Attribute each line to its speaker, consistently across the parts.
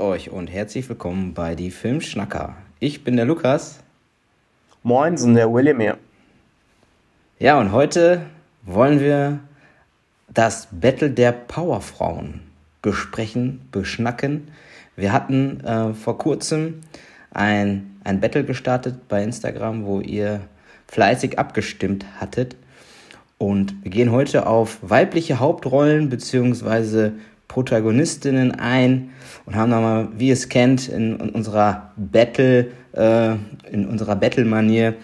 Speaker 1: Euch und herzlich willkommen bei die Filmschnacker. Ich bin der Lukas.
Speaker 2: Moinsen, der William hier.
Speaker 1: Ja, und heute wollen wir das Battle der Powerfrauen besprechen, beschnacken. Wir hatten äh, vor kurzem ein, ein Battle gestartet bei Instagram, wo ihr fleißig abgestimmt hattet. Und wir gehen heute auf weibliche Hauptrollen bzw. Protagonistinnen ein und haben nochmal, wie ihr es kennt, in, in unserer Battle, äh, in unserer Battle-Manier,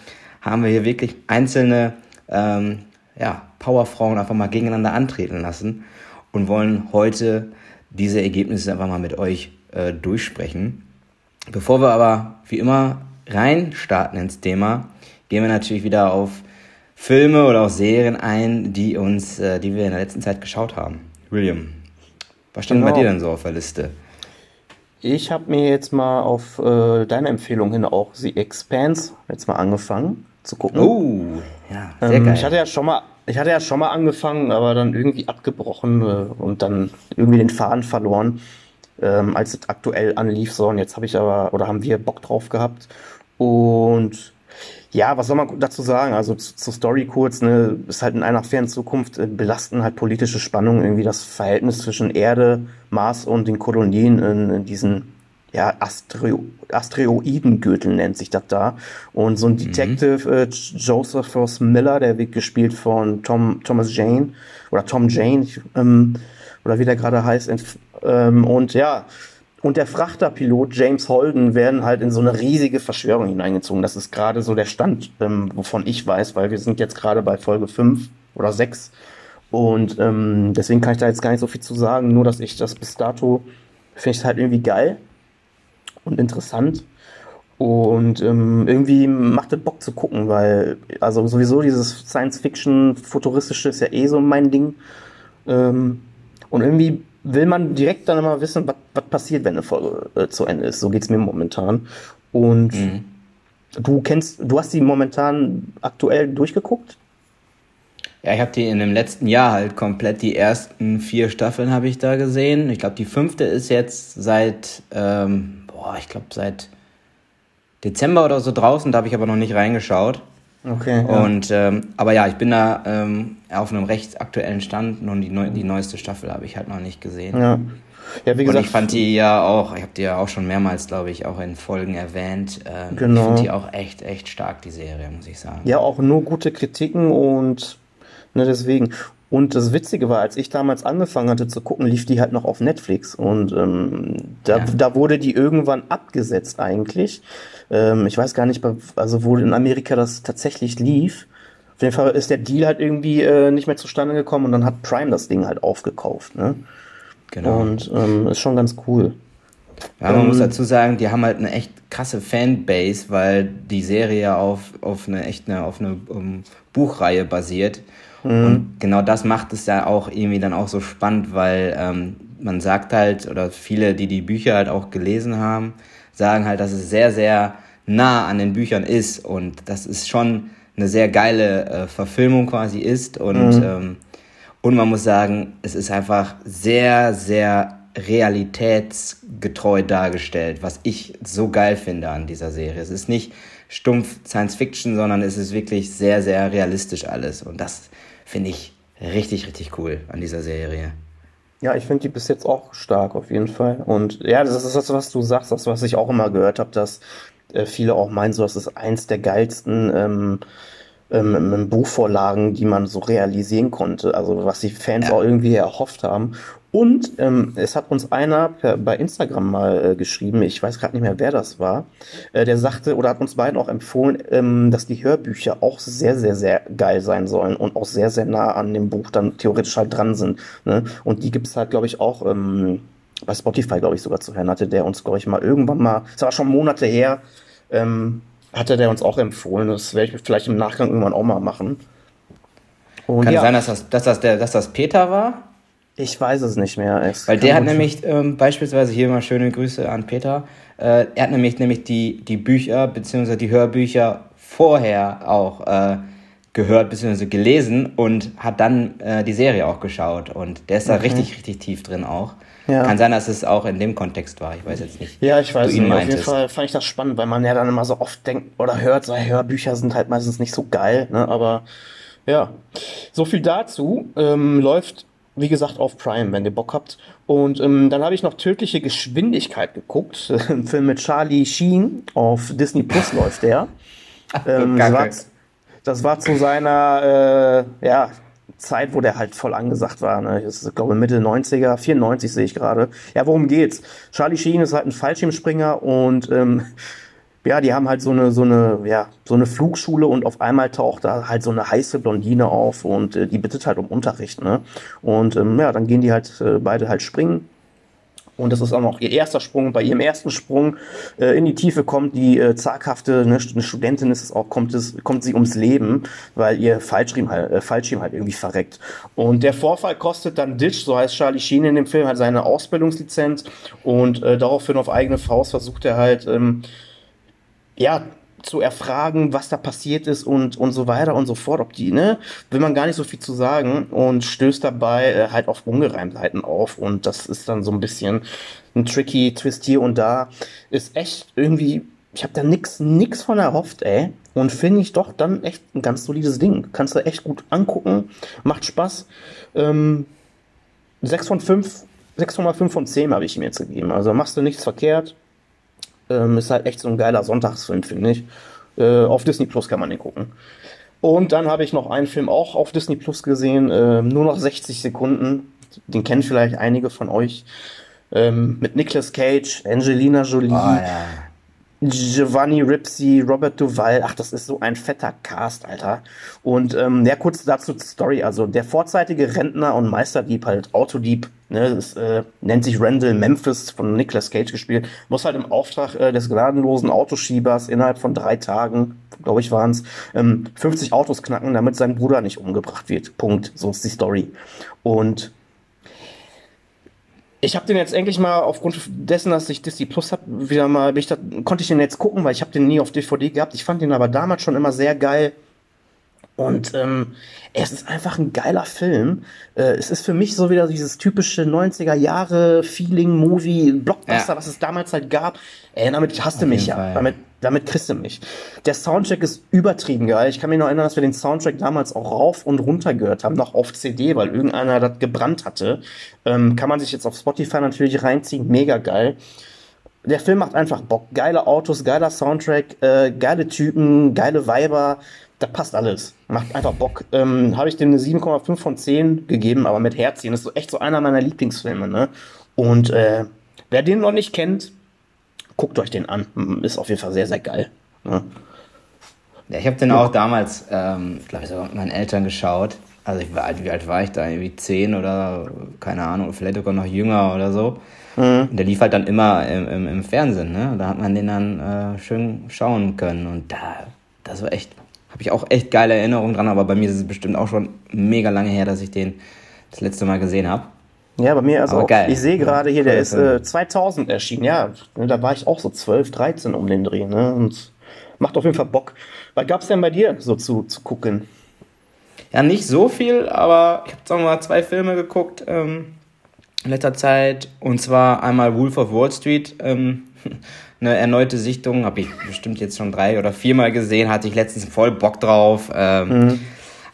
Speaker 1: haben wir hier wirklich einzelne ähm, ja, Powerfrauen einfach mal gegeneinander antreten lassen und wollen heute diese Ergebnisse einfach mal mit euch äh, durchsprechen. Bevor wir aber wie immer reinstarten ins Thema, gehen wir natürlich wieder auf Filme oder auch Serien ein, die uns, äh, die wir in der letzten Zeit geschaut haben. William, was stand genau. bei dir denn so auf der Liste?
Speaker 2: Ich habe mir jetzt mal auf äh, deine Empfehlung hin auch The Expanse jetzt mal angefangen zu gucken.
Speaker 1: Oh, ja, sehr ähm,
Speaker 2: geil. Ich hatte ja schon mal, ich hatte ja schon mal angefangen, aber dann irgendwie abgebrochen äh, und dann irgendwie den Faden verloren, ähm, als es aktuell anlief. So, und jetzt habe ich aber, oder haben wir Bock drauf gehabt. Und ja, was soll man dazu sagen? Also zur Story kurz, ne, ist halt in einer fernen Zukunft äh, belasten halt politische Spannungen irgendwie das Verhältnis zwischen Erde, Mars und den Kolonien in, in diesen ja, Astreo Asteroidengürtel nennt sich das da. Und so ein mhm. Detective, mhm. äh, Joseph Ross Miller, der wird gespielt von Tom, Thomas Jane oder Tom Jane, ähm, oder wie der gerade heißt. Ähm, und ja, und der Frachterpilot James Holden werden halt in so eine riesige Verschwörung hineingezogen. Das ist gerade so der Stand, ähm, wovon ich weiß, weil wir sind jetzt gerade bei Folge 5 oder 6. Und ähm, deswegen kann ich da jetzt gar nicht so viel zu sagen, nur dass ich das bis dato finde ich halt irgendwie geil und interessant. Und ähm, irgendwie macht es Bock zu gucken, weil, also sowieso dieses Science-Fiction-Futuristische ist ja eh so mein Ding. Ähm, und irgendwie will man direkt dann immer wissen, was passiert, wenn eine Folge äh, zu Ende ist. So geht es mir momentan. Und mhm. du kennst, du hast die momentan aktuell durchgeguckt?
Speaker 1: Ja, ich habe die in dem letzten Jahr halt komplett die ersten vier Staffeln habe ich da gesehen. Ich glaube, die fünfte ist jetzt seit, ähm, boah, ich glaube seit Dezember oder so draußen. Da habe ich aber noch nicht reingeschaut.
Speaker 2: Okay.
Speaker 1: Ja. Und ähm, aber ja, ich bin da ähm, auf einem recht aktuellen Stand und die, neu, die neueste Staffel habe ich halt noch nicht gesehen.
Speaker 2: Ja. Ja, wie gesagt.
Speaker 1: Und ich fand die ja auch, ich habe die ja auch schon mehrmals, glaube ich, auch in Folgen erwähnt. Ähm,
Speaker 2: genau. Ich
Speaker 1: finde die auch echt, echt stark, die Serie, muss ich sagen.
Speaker 2: Ja, auch nur gute Kritiken und ne, deswegen. Und das Witzige war, als ich damals angefangen hatte zu gucken, lief die halt noch auf Netflix. Und ähm, da, ja. da wurde die irgendwann abgesetzt eigentlich. Ähm, ich weiß gar nicht, also wo in Amerika das tatsächlich lief. Auf jeden Fall ist der Deal halt irgendwie äh, nicht mehr zustande gekommen und dann hat Prime das Ding halt aufgekauft. Ne?
Speaker 1: Genau.
Speaker 2: Und ähm, ist schon ganz cool.
Speaker 1: Ja, man ähm, muss dazu sagen, die haben halt eine echt krasse Fanbase, weil die Serie auf, auf eine echt eine, auf eine um, ähm, Buchreihe basiert. Mhm. Und genau das macht es ja auch irgendwie dann auch so spannend, weil ähm, man sagt halt, oder viele, die die Bücher halt auch gelesen haben, sagen halt, dass es sehr, sehr nah an den Büchern ist und das ist schon eine sehr geile äh, Verfilmung quasi ist und, mhm. ähm, und man muss sagen, es ist einfach sehr, sehr realitätsgetreu dargestellt, was ich so geil finde an dieser Serie. Es ist nicht stumpf Science Fiction, sondern es ist wirklich sehr, sehr realistisch alles und das finde ich richtig, richtig cool an dieser Serie.
Speaker 2: Ja, ich finde die bis jetzt auch stark auf jeden Fall. Und ja, das ist das, was du sagst, das, was ich auch immer gehört habe, dass äh, viele auch meinen, so das ist eins der geilsten ähm, ähm, ähm, Buchvorlagen, die man so realisieren konnte. Also was die Fans ja. auch irgendwie erhofft haben. Und ähm, es hat uns einer per, bei Instagram mal äh, geschrieben, ich weiß gerade nicht mehr, wer das war, äh, der sagte oder hat uns beiden auch empfohlen, ähm, dass die Hörbücher auch sehr, sehr, sehr geil sein sollen und auch sehr, sehr nah an dem Buch dann theoretisch halt dran sind. Ne? Und die gibt es halt, glaube ich, auch ähm, bei Spotify, glaube ich, sogar zu hören. Hatte der uns, glaube ich, mal irgendwann mal, es war schon Monate her, ähm, hatte der uns auch empfohlen. Das werde ich vielleicht im Nachgang irgendwann auch mal machen.
Speaker 1: Und Kann ja. sein, dass das, dass, das der, dass das Peter war?
Speaker 2: Ich weiß es nicht mehr. Es
Speaker 1: Weil der hat nämlich ähm, beispielsweise hier mal schöne Grüße an Peter. Äh, er hat nämlich nämlich die, die Bücher bzw. die Hörbücher vorher auch äh, gehört bzw. gelesen und hat dann äh, die Serie auch geschaut. Und der ist da okay. richtig, richtig tief drin auch. Ja. Kann sein, dass es auch in dem Kontext war. Ich weiß jetzt nicht.
Speaker 2: Ja, ich weiß nicht. Auf jeden Fall fand ich das spannend, weil man ja dann immer so oft denkt oder hört, so Hörbücher sind halt meistens nicht so geil. Ne? Aber ja, so viel dazu. Ähm, läuft, wie gesagt, auf Prime, wenn ihr Bock habt. Und ähm, dann habe ich noch Tödliche Geschwindigkeit geguckt. Ein Film mit Charlie Sheen. Auf Disney Plus läuft der. Ähm, das, war, das, war, zu seiner äh, ja, Zeit, wo der halt voll angesagt war. Ne? Das ist, glaube ich, Mitte 90er, 94 sehe ich gerade. Ja, worum geht's? Charlie Sheen ist halt ein Fallschirmspringer und ähm, ja, die haben halt so eine, so eine, ja, so eine Flugschule und auf einmal taucht da halt so eine heiße Blondine auf und äh, die bittet halt um Unterricht, ne? Und ähm, ja, dann gehen die halt äh, beide halt springen und das ist auch noch ihr erster Sprung. Bei ihrem ersten Sprung äh, in die Tiefe kommt die äh, zaghafte, ne, eine Studentin ist es auch, kommt, es, kommt sie ums Leben, weil ihr Fallschirm halt, äh, Fallschirm halt irgendwie verreckt. Und der Vorfall kostet dann Ditch, so heißt Charlie Sheen in dem Film, halt seine Ausbildungslizenz. Und äh, daraufhin auf eigene Faust versucht er halt, ähm, ja, zu erfragen, was da passiert ist und, und so weiter und so fort. Ob die, ne, will man gar nicht so viel zu sagen und stößt dabei äh, halt auf Ungereimtheiten auf und das ist dann so ein bisschen ein tricky Twist hier und da. Ist echt irgendwie, ich habe da nix, nix von erhofft, ey. Und finde ich doch dann echt ein ganz solides Ding. Kannst du echt gut angucken, macht Spaß. Ähm, 6 von 5, 6,5 von 10 habe ich ihm jetzt gegeben. Also machst du nichts verkehrt ähm, ist halt echt so ein geiler Sonntagsfilm, finde ich. Äh, auf Disney Plus kann man den gucken. Und dann habe ich noch einen Film auch auf Disney Plus gesehen, äh, nur noch 60 Sekunden. Den kennen vielleicht einige von euch. Ähm, mit Nicolas Cage, Angelina Jolie, oh, ja. Giovanni Ripsy, Robert Duval, ach, das ist so ein fetter Cast, Alter. Und ähm, ja, kurz dazu Story. Also der vorzeitige Rentner und Meisterdieb, halt Autodieb, ne, das äh, nennt sich Randall Memphis von Nicolas Cage gespielt, muss halt im Auftrag äh, des gnadenlosen Autoschiebers innerhalb von drei Tagen, glaube ich, waren es, ähm, 50 Autos knacken, damit sein Bruder nicht umgebracht wird. Punkt. So ist die Story. Und ich habe den jetzt endlich mal aufgrund dessen, dass ich Disney Plus habe, wieder mal, ich da, konnte ich den jetzt gucken, weil ich habe den nie auf DVD gehabt. Ich fand den aber damals schon immer sehr geil. Und ähm, es ist einfach ein geiler Film. Äh, es ist für mich so wieder dieses typische 90er Jahre Feeling Movie Blockbuster, ja. was es damals halt gab. Ey, damit hast du mich ja. Damit, damit kriegst du mich. Der Soundtrack ist übertrieben geil. Ich kann mich noch erinnern, dass wir den Soundtrack damals auch rauf und runter gehört haben, noch auf CD, weil irgendeiner das gebrannt hatte. Ähm, kann man sich jetzt auf Spotify natürlich reinziehen. Mega geil der Film macht einfach Bock. Geile Autos, geiler Soundtrack, äh, geile Typen, geile Weiber da passt alles. Macht einfach Bock. Ähm, Habe ich dem eine 7,5 von 10 gegeben, aber mit Herzchen. Das ist so echt so einer meiner Lieblingsfilme, ne? Und äh, wer den noch nicht kennt, guckt euch den an. Ist auf jeden Fall sehr, sehr geil. Ne?
Speaker 1: Ja, ich habe den auch damals, ähm, glaube ich, sogar mit meinen Eltern geschaut. Also ich war, wie alt war ich da? Irgendwie 10 oder keine Ahnung, vielleicht sogar noch jünger oder so. Mhm. Der lief halt dann immer im, im, im Fernsehen, ne? Da hat man den dann äh, schön schauen können. Und da, das war echt habe ich auch echt geile Erinnerungen dran, aber bei mir ist es bestimmt auch schon mega lange her, dass ich den das letzte Mal gesehen habe.
Speaker 2: Ja, bei mir also auch. Geil. Ich sehe gerade hier, der ist äh, 2000 erschienen. Ja, da war ich auch so 12, 13 um den Dreh. Ne? Und macht auf jeden Fall Bock. Was gab es denn bei dir so zu, zu gucken?
Speaker 1: Ja, nicht so viel, aber ich habe jetzt auch mal zwei Filme geguckt ähm, in letzter Zeit. Und zwar einmal Wolf of Wall Street. Ähm, eine erneute Sichtung, habe ich bestimmt jetzt schon drei oder viermal gesehen, hatte ich letztens voll Bock drauf, ähm, mhm.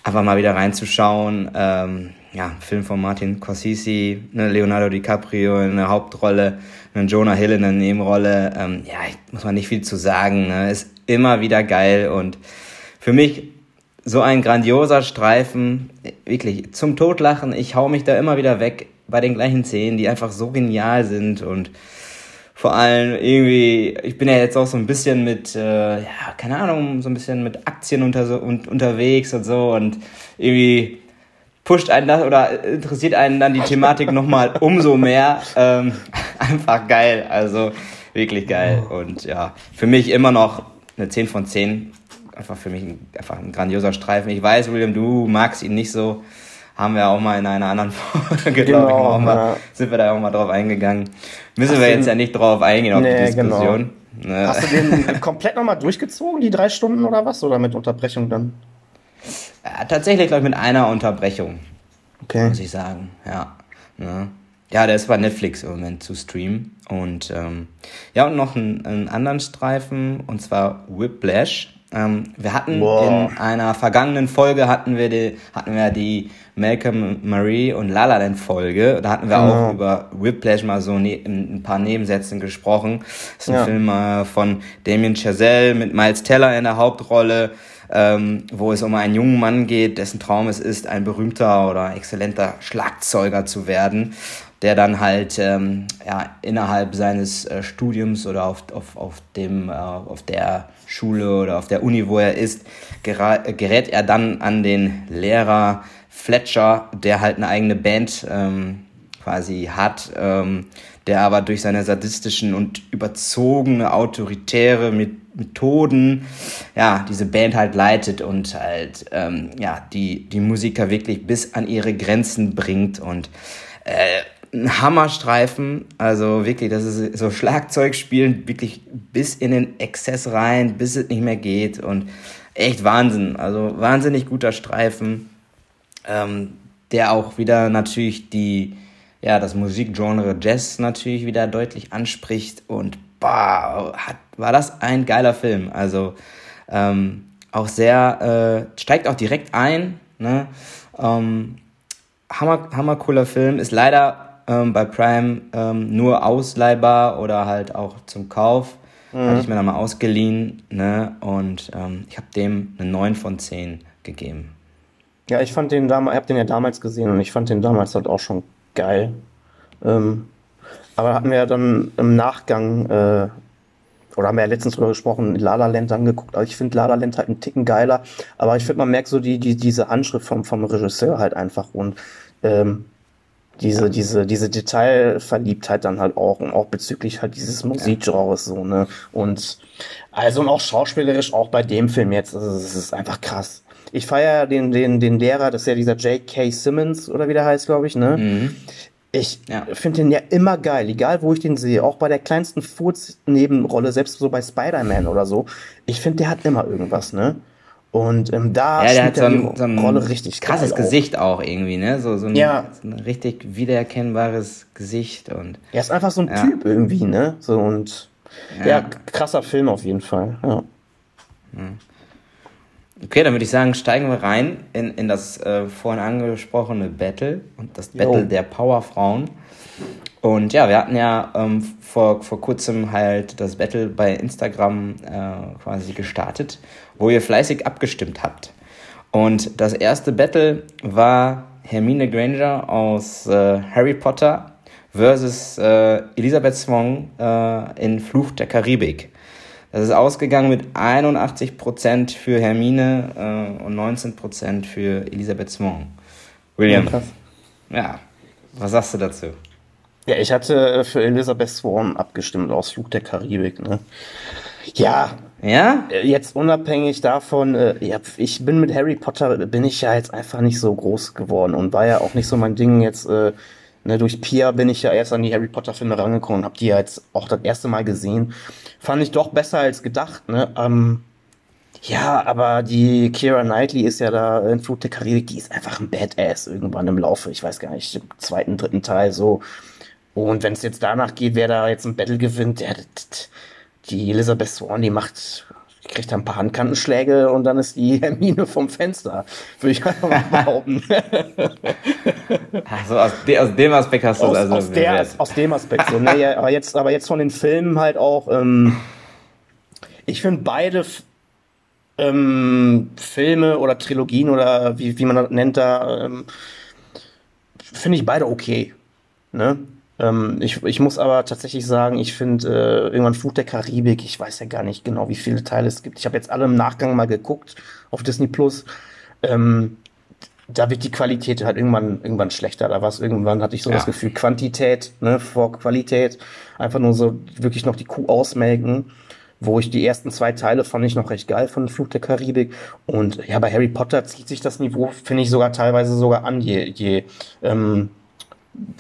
Speaker 1: einfach mal wieder reinzuschauen. Ähm, ja, Film von Martin Corsisi, eine Leonardo DiCaprio in der Hauptrolle, eine Jonah Hill in der Nebenrolle. Ähm, ja, muss man nicht viel zu sagen. Ne? Ist immer wieder geil und für mich so ein grandioser Streifen, wirklich zum Totlachen. Ich hau mich da immer wieder weg bei den gleichen Szenen, die einfach so genial sind und vor allem irgendwie, ich bin ja jetzt auch so ein bisschen mit, äh, ja, keine Ahnung, so ein bisschen mit Aktien unter, und, unterwegs und so und irgendwie pusht einen das oder interessiert einen dann die Thematik nochmal umso mehr. Ähm, einfach geil, also wirklich geil. Und ja, für mich immer noch eine 10 von 10. Einfach für mich ein, einfach ein grandioser Streifen. Ich weiß, William, du magst ihn nicht so haben wir auch mal in einer anderen Folge, genau, glaube ich, auch mal, ja. sind wir da auch mal drauf eingegangen. Müssen Hast wir jetzt ja nicht drauf eingehen, auf nee, die genau. Diskussion.
Speaker 2: Genau. Ne? Hast du den komplett nochmal durchgezogen, die drei Stunden oder was? Oder mit Unterbrechung dann?
Speaker 1: Ja, tatsächlich, glaube ich, mit einer Unterbrechung. Okay. Muss ich sagen, ja. Ne? ja, der ist bei Netflix im Moment zu streamen. Und ähm, ja, und noch einen, einen anderen Streifen, und zwar Whiplash. Ähm, wir hatten Boah. in einer vergangenen Folge hatten wir die, hatten wir die Malcolm Marie und La La Land Folge. Da hatten wir oh. auch über Whiplash mal so ne ein paar Nebensätzen gesprochen. Das ist ein ja. Film äh, von Damien Chazelle mit Miles Teller in der Hauptrolle ähm, wo es um einen jungen Mann geht, dessen Traum es ist, ein berühmter oder exzellenter Schlagzeuger zu werden, der dann halt ähm, ja, innerhalb seines äh, Studiums oder auf, auf, auf, dem, äh, auf der Schule oder auf der Uni, wo er ist, gerät er dann an den Lehrer Fletcher, der halt eine eigene Band ähm, quasi hat, ähm, der aber durch seine sadistischen und überzogene autoritäre Methoden ja diese Band halt leitet und halt ähm, ja die die Musiker wirklich bis an ihre Grenzen bringt und äh, ein Hammerstreifen, also wirklich, das ist so Schlagzeug spielen wirklich bis in den Exzess rein, bis es nicht mehr geht und echt Wahnsinn, also wahnsinnig guter Streifen, ähm, der auch wieder natürlich die ja, das Musikgenre Jazz natürlich wieder deutlich anspricht und boah, hat, war das ein geiler Film. Also ähm, auch sehr, äh, steigt auch direkt ein. Ne? Ähm, hammer, hammer cooler Film, ist leider ähm, bei Prime ähm, nur ausleihbar oder halt auch zum Kauf. Mhm. Hatte ich mir dann mal ausgeliehen ne? und ähm, ich habe dem eine 9 von 10 gegeben.
Speaker 2: Ja, ich fand den damals, ich habe den ja damals gesehen und ich fand den damals halt auch schon geil. Ähm, aber hatten wir ja dann im Nachgang, äh, oder haben wir ja letztens drüber gesprochen, La La Land angeguckt. Also ich finde La La Land halt einen Ticken geiler, aber ich finde, man merkt so die, die, diese Handschrift vom, vom Regisseur halt einfach und ähm, diese, diese, diese Detailverliebtheit dann halt auch und auch bezüglich halt dieses Musikgenres so, ne? Und also und auch schauspielerisch auch bei dem Film jetzt, also es ist einfach krass. Ich feiere den, den, den Lehrer, das ist ja dieser J.K. Simmons oder wie der heißt, glaube ich, ne? Mhm. Ich ja. finde den ja immer geil, egal wo ich den sehe, auch bei der kleinsten Furz-Nebenrolle, selbst so bei Spider-Man oder so. Ich finde, der hat immer irgendwas, ne? Und ähm, da
Speaker 1: ja, der hat so ein, so ein Rolle richtig krasses Gesicht auch irgendwie, ne? So, so, ein,
Speaker 2: ja.
Speaker 1: so ein richtig wiedererkennbares Gesicht und.
Speaker 2: Er ist einfach so ein ja. Typ irgendwie, ne? So und ja. ja. krasser Film auf jeden Fall, ja.
Speaker 1: Okay, dann würde ich sagen, steigen wir rein in, in das äh, vorhin angesprochene Battle und das Battle jo. der Powerfrauen. Und ja, wir hatten ja ähm, vor, vor kurzem halt das Battle bei Instagram äh, quasi gestartet, wo ihr fleißig abgestimmt habt. Und das erste Battle war Hermine Granger aus äh, Harry Potter versus äh, Elisabeth Swan äh, in Fluch der Karibik. Das ist ausgegangen mit 81% für Hermine äh, und 19% für Elisabeth Swan. William. Ja, ja, was sagst du dazu?
Speaker 2: Ja, ich hatte für Elisabeth Swan abgestimmt aus Flug der Karibik. Ne? Ja.
Speaker 1: Ja?
Speaker 2: Äh, jetzt unabhängig davon, äh, ja, ich bin mit Harry Potter, bin ich ja jetzt einfach nicht so groß geworden und war ja auch nicht so mein Ding jetzt. Äh, ne, durch Pia bin ich ja erst an die Harry Potter Filme rangekommen und habe die ja jetzt auch das erste Mal gesehen fand ich doch besser als gedacht. Ne? Ähm, ja, aber die Kira Knightley ist ja da in Flut der Karibik, die ist einfach ein Badass irgendwann im Laufe, ich weiß gar nicht, im zweiten, dritten Teil so. Und wenn es jetzt danach geht, wer da jetzt ein Battle gewinnt, der, die Elizabeth Swan, die macht, kriegt da ein paar Handkantenschläge und dann ist die Hermine vom Fenster, würde ich einfach mal behaupten.
Speaker 1: also aus, de, aus, dem Aspekt hast du
Speaker 2: aus,
Speaker 1: also
Speaker 2: aus, der, aus dem Aspekt so. Ne, ja, aber, jetzt, aber jetzt von den Filmen halt auch, ähm, ich finde beide ähm, Filme oder Trilogien oder wie, wie man das nennt da, ähm, finde ich beide okay. Ne? Ähm, ich, ich muss aber tatsächlich sagen, ich finde äh, irgendwann Flut der Karibik, ich weiß ja gar nicht genau, wie viele Teile es gibt. Ich habe jetzt alle im Nachgang mal geguckt auf Disney Plus. Ähm, da wird die Qualität halt irgendwann, irgendwann schlechter. Da war es irgendwann, hatte ich so ja. das Gefühl, Quantität ne, vor Qualität. Einfach nur so wirklich noch die Kuh ausmelken. Wo ich die ersten zwei Teile fand ich noch recht geil von Fluch der Karibik. Und ja, bei Harry Potter zieht sich das Niveau, finde ich sogar teilweise sogar an, je, je ähm,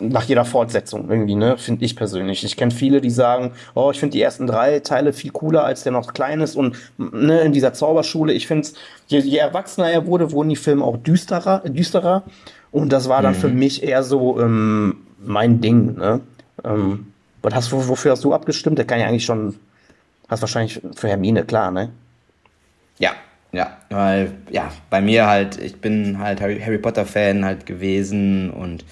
Speaker 2: nach jeder Fortsetzung irgendwie, ne, finde ich persönlich. Ich kenne viele, die sagen, oh, ich finde die ersten drei Teile viel cooler, als der noch klein ist und ne, in dieser Zauberschule. Ich finde, je, je erwachsener er wurde, wurden die Filme auch düsterer, düsterer. Und das war dann mhm. für mich eher so, ähm, mein Ding, ne? Ähm, was hast, wofür hast du abgestimmt? Der kann ja eigentlich schon, hast wahrscheinlich für Hermine, klar, ne?
Speaker 1: Ja, ja, weil, ja, bei mir halt, ich bin halt Harry, Harry Potter-Fan halt gewesen und,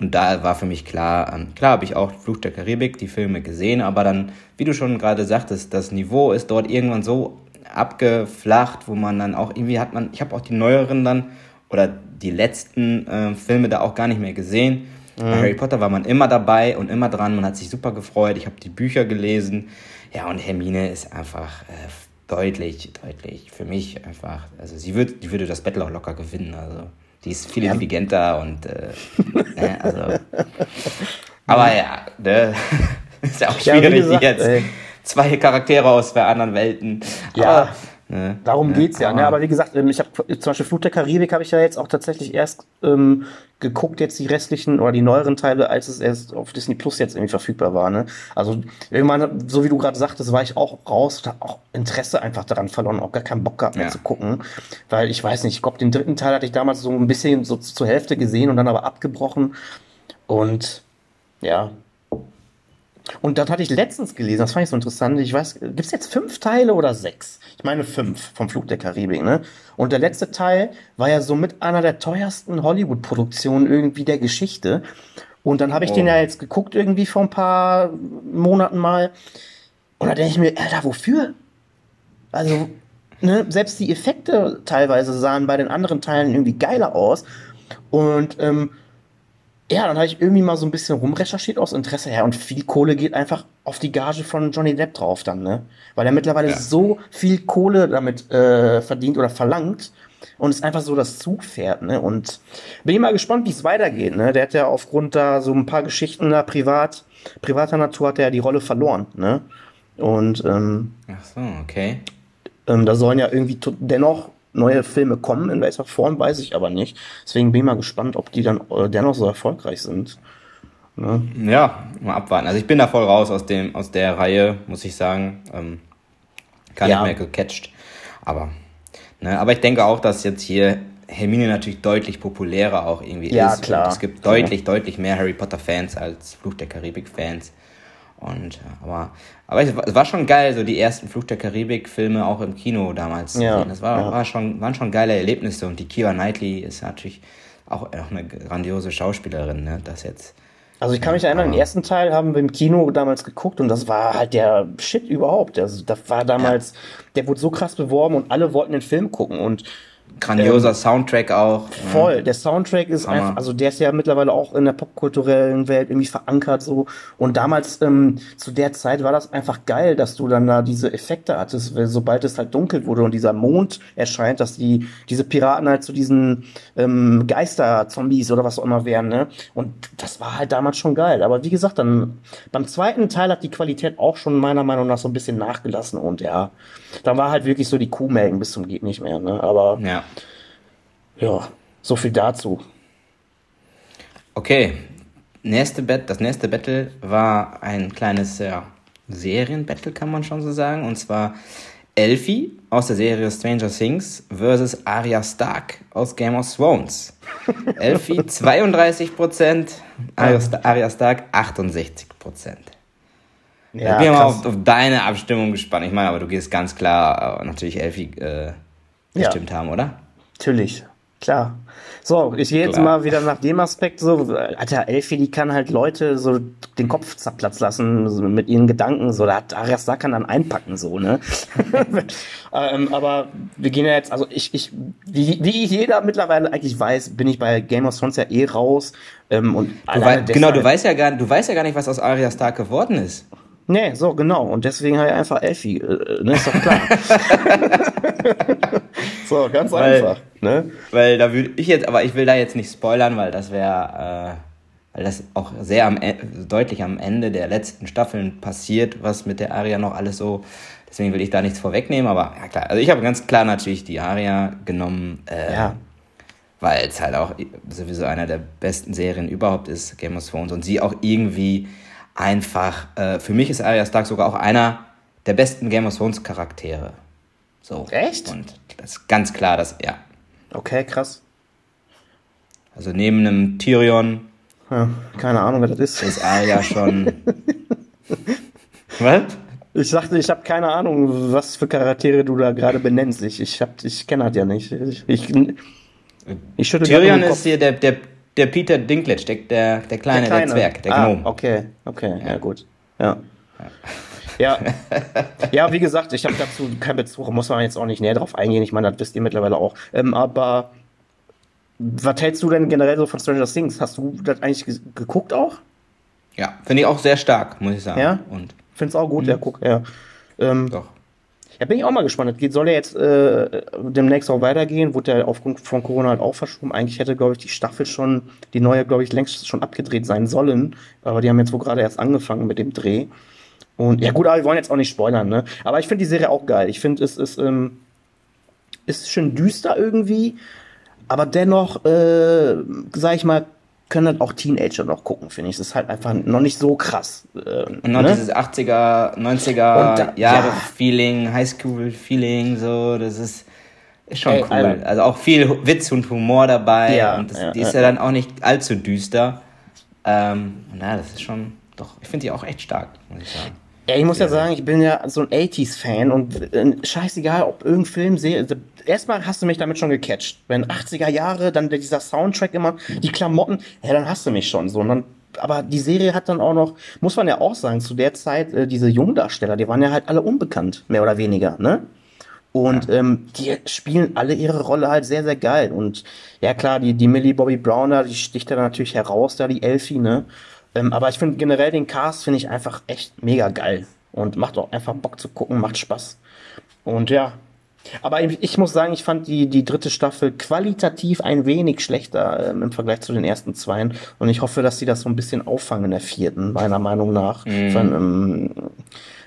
Speaker 1: und da war für mich klar, ähm, klar habe ich auch Fluch der Karibik, die Filme gesehen, aber dann, wie du schon gerade sagtest, das Niveau ist dort irgendwann so abgeflacht, wo man dann auch irgendwie hat man, ich habe auch die neueren dann oder die letzten äh, Filme da auch gar nicht mehr gesehen. Mhm. Bei Harry Potter war man immer dabei und immer dran, man hat sich super gefreut, ich habe die Bücher gelesen. Ja, und Hermine ist einfach äh, deutlich, deutlich für mich einfach, also sie wird, die würde das Battle auch locker gewinnen, also die ist viel ja. intelligenter und äh, ne, also aber ja, ne, ist ja auch schwierig ja, gesagt, jetzt ey. zwei Charaktere aus zwei anderen Welten.
Speaker 2: Ja. Aber, Ne? Darum es ja. Ne? Aber wie gesagt, ähm, ich habe zum Beispiel Flut der Karibik habe ich ja jetzt auch tatsächlich erst ähm, geguckt, jetzt die restlichen oder die neueren Teile, als es erst auf Disney Plus jetzt irgendwie verfügbar war. Ne? Also irgendwann, so wie du gerade sagtest, war ich auch raus, habe auch Interesse einfach daran verloren, auch gar keinen Bock gehabt mehr ja. zu gucken. Weil ich weiß nicht, ich glaube, den dritten Teil hatte ich damals so ein bisschen so zur Hälfte gesehen und dann aber abgebrochen. Und ja, und das hatte ich letztens gelesen, das fand ich so interessant. Ich weiß, gibt es jetzt fünf Teile oder sechs? Ich meine fünf vom Flug der Karibik, ne? Und der letzte Teil war ja so mit einer der teuersten Hollywood-Produktionen irgendwie der Geschichte. Und dann habe ich oh. den ja jetzt geguckt irgendwie vor ein paar Monaten mal. Und da denke ich mir, Alter, wofür? Also, ne, selbst die Effekte teilweise sahen bei den anderen Teilen irgendwie geiler aus. Und ähm, ja, dann habe ich irgendwie mal so ein bisschen rumrecherchiert aus Interesse her und viel Kohle geht einfach auf die Gage von Johnny Depp drauf dann, ne? Weil er mittlerweile ja. so viel Kohle damit äh, verdient oder verlangt und ist einfach so das Zugpferd, ne? Und bin ich mal gespannt, wie es weitergeht, ne? Der hat ja aufgrund da so ein paar Geschichten da privat, privater Natur hat er ja die Rolle verloren, ne? Und ähm,
Speaker 1: Ach so, okay.
Speaker 2: Ähm, da sollen ja irgendwie dennoch neue Filme kommen, in welcher Form weiß ich aber nicht. Deswegen bin ich mal gespannt, ob die dann äh, dennoch so erfolgreich sind.
Speaker 1: Ne? Ja, mal abwarten. Also ich bin da voll raus aus dem, aus der Reihe, muss ich sagen. Ähm, gar ja. nicht mehr gecatcht. Aber, ne, aber ich denke auch, dass jetzt hier Hermine natürlich deutlich populärer auch irgendwie
Speaker 2: ja, ist. Klar.
Speaker 1: Und es gibt deutlich, ja. deutlich mehr Harry Potter-Fans als Fluch der Karibik-Fans. Und aber, aber es war schon geil, so die ersten Fluch der Karibik-Filme auch im Kino damals zu ja, sehen. Das war, ja. war schon, waren schon geile Erlebnisse und die Kira Knightley ist natürlich auch, auch eine grandiose Schauspielerin, ne? Das jetzt.
Speaker 2: Also ich kann mich erinnern, den ersten Teil haben wir im Kino damals geguckt und das war halt der Shit überhaupt. Also das war damals, ja. der wurde so krass beworben und alle wollten den Film gucken und
Speaker 1: Grandioser ähm, Soundtrack auch.
Speaker 2: Voll. Ja. Der Soundtrack ist Hammer. einfach, also der ist ja mittlerweile auch in der popkulturellen Welt irgendwie verankert so. Und damals ähm, zu der Zeit war das einfach geil, dass du dann da diese Effekte hattest, weil sobald es halt dunkel wurde und dieser Mond erscheint, dass die diese Piraten halt zu diesen ähm, Geister-Zombies oder was auch immer wären. Ne? Und das war halt damals schon geil. Aber wie gesagt, dann beim zweiten Teil hat die Qualität auch schon meiner Meinung nach so ein bisschen nachgelassen und ja, dann war halt wirklich so die Kuhmelken bis zum geht nicht mehr. Ne? Aber
Speaker 1: ja.
Speaker 2: Ja, so viel dazu.
Speaker 1: Okay, nächste Bet das nächste Battle war ein kleines ja, Serienbattle, kann man schon so sagen. Und zwar Elfie aus der Serie Stranger Things versus Arya Stark aus Game of Thrones. Elfie 32%, Arya, Arya Stark 68%. Ja, ich bin mal auf, auf, deine Abstimmung gespannt. Ich meine, aber du gehst ganz klar äh, natürlich Elfie äh, gestimmt ja. haben, oder?
Speaker 2: Natürlich. Klar. So, ich gehe jetzt Klar. mal wieder nach dem Aspekt so, Alter, Elfie, die kann halt Leute so den Kopf Platz lassen so mit ihren Gedanken, so, da hat Arias da kann dann einpacken, so, ne? ähm, aber wir gehen ja jetzt, also ich, ich, wie, wie jeder mittlerweile eigentlich weiß, bin ich bei Game of Thrones ja eh raus. Ähm, und
Speaker 1: du wei genau, du weißt ja gar, du weißt ja gar nicht, was aus Arya Stark geworden ist.
Speaker 2: Nee, so, genau. Und deswegen habe ich einfach Elfie, äh, ne, ist doch klar. so, ganz weil, einfach. Ne?
Speaker 1: Weil da würde ich jetzt, aber ich will da jetzt nicht spoilern, weil das wäre, äh, weil das auch sehr am, e, deutlich am Ende der letzten Staffeln passiert, was mit der Aria noch alles so. Deswegen will ich da nichts vorwegnehmen, aber ja klar. Also ich habe ganz klar natürlich die Aria genommen. Äh, ja. Weil es halt auch sowieso einer der besten Serien überhaupt ist, Game of Thrones, und sie auch irgendwie einfach, äh, für mich ist Arya Stark sogar auch einer der besten Game of Thrones Charaktere. So.
Speaker 2: Echt?
Speaker 1: Und das ist ganz klar, dass, ja.
Speaker 2: Okay, krass.
Speaker 1: Also neben einem Tyrion
Speaker 2: Ja, keine Ahnung, wer das ist.
Speaker 1: Ist Arya schon. Was?
Speaker 2: Ich sagte, ich habe keine Ahnung, was für Charaktere du da gerade benennst. Ich, ich, hab- ich kenne das ja nicht. Ich, ich, ich
Speaker 1: Tyrion ist hier der, der, der Peter Dinklage, der, der, der kleine, der, Zwerg, der
Speaker 2: ah,
Speaker 1: Gnome.
Speaker 2: Okay, okay, ja, gut. Ja. Ja, ja, wie gesagt, ich habe dazu keinen Bezug, muss man jetzt auch nicht näher drauf eingehen. Ich meine, das wisst ihr mittlerweile auch. Ähm, aber was hältst du denn generell so von Stranger Things? Hast du das eigentlich ge geguckt auch?
Speaker 1: Ja, finde ich auch sehr stark, muss ich sagen.
Speaker 2: Ja?
Speaker 1: Und
Speaker 2: Find's auch gut, ja, guck, ja. Ähm,
Speaker 1: doch.
Speaker 2: Ja, bin ich auch mal gespannt. Das geht, soll ja jetzt äh, demnächst auch weitergehen. Wurde ja aufgrund von Corona halt auch verschoben. Eigentlich hätte, glaube ich, die Staffel schon, die neue, glaube ich, längst schon abgedreht sein sollen. Aber die haben jetzt wohl gerade erst angefangen mit dem Dreh. Und ja, gut, aber wir wollen jetzt auch nicht spoilern, ne? Aber ich finde die Serie auch geil. Ich finde, es ist, ähm, ist schön düster irgendwie. Aber dennoch, äh, sag ich mal, können das auch Teenager noch gucken, finde ich. Es ist halt einfach noch nicht so krass. Äh,
Speaker 1: Und noch
Speaker 2: ne?
Speaker 1: dieses 80er, 90er
Speaker 2: Und da-
Speaker 1: Jahre
Speaker 2: ja.
Speaker 1: Feeling, Highschool Feeling, so, das ist, ist schon
Speaker 2: Ey,
Speaker 1: cool.
Speaker 2: Alter.
Speaker 1: Also auch viel Witz und Humor dabei.
Speaker 2: Ja,
Speaker 1: und das,
Speaker 2: ja,
Speaker 1: die ist
Speaker 2: ja.
Speaker 1: dann auch nicht allzu düster. Ähm, ja, das ist schon, doch, ich finde die auch echt stark, muss ich sagen.
Speaker 2: Ja, ich muss ja sagen, ich bin ja so ein 80s-Fan und äh, scheißegal, ob irgendein Film sehe. Erstmal hast du mich damit schon gecatcht. Wenn 80er Jahre, dann dieser Soundtrack immer, die Klamotten, ja, dann hast du mich schon so. Und dann, aber die Serie hat dann auch noch, muss man ja auch sagen, zu der Zeit, äh, diese Jungdarsteller, die waren ja halt alle unbekannt, mehr oder weniger, ne? Und ähm, die spielen alle ihre Rolle halt sehr, sehr geil. Und ja klar, die, die Millie Bobby Brown da, die sticht da natürlich heraus, da die Elfie, ne? Ähm, aber ich finde generell den Cast finde ich einfach echt mega geil. Und macht auch einfach Bock zu gucken, macht Spaß. Und ja. Aber ich, muss sagen, ich fand die, die dritte Staffel qualitativ ein wenig schlechter ähm, im Vergleich zu den ersten zweien. Und ich hoffe, dass sie das so ein bisschen auffangen in der vierten, meiner Meinung nach. Von, ähm,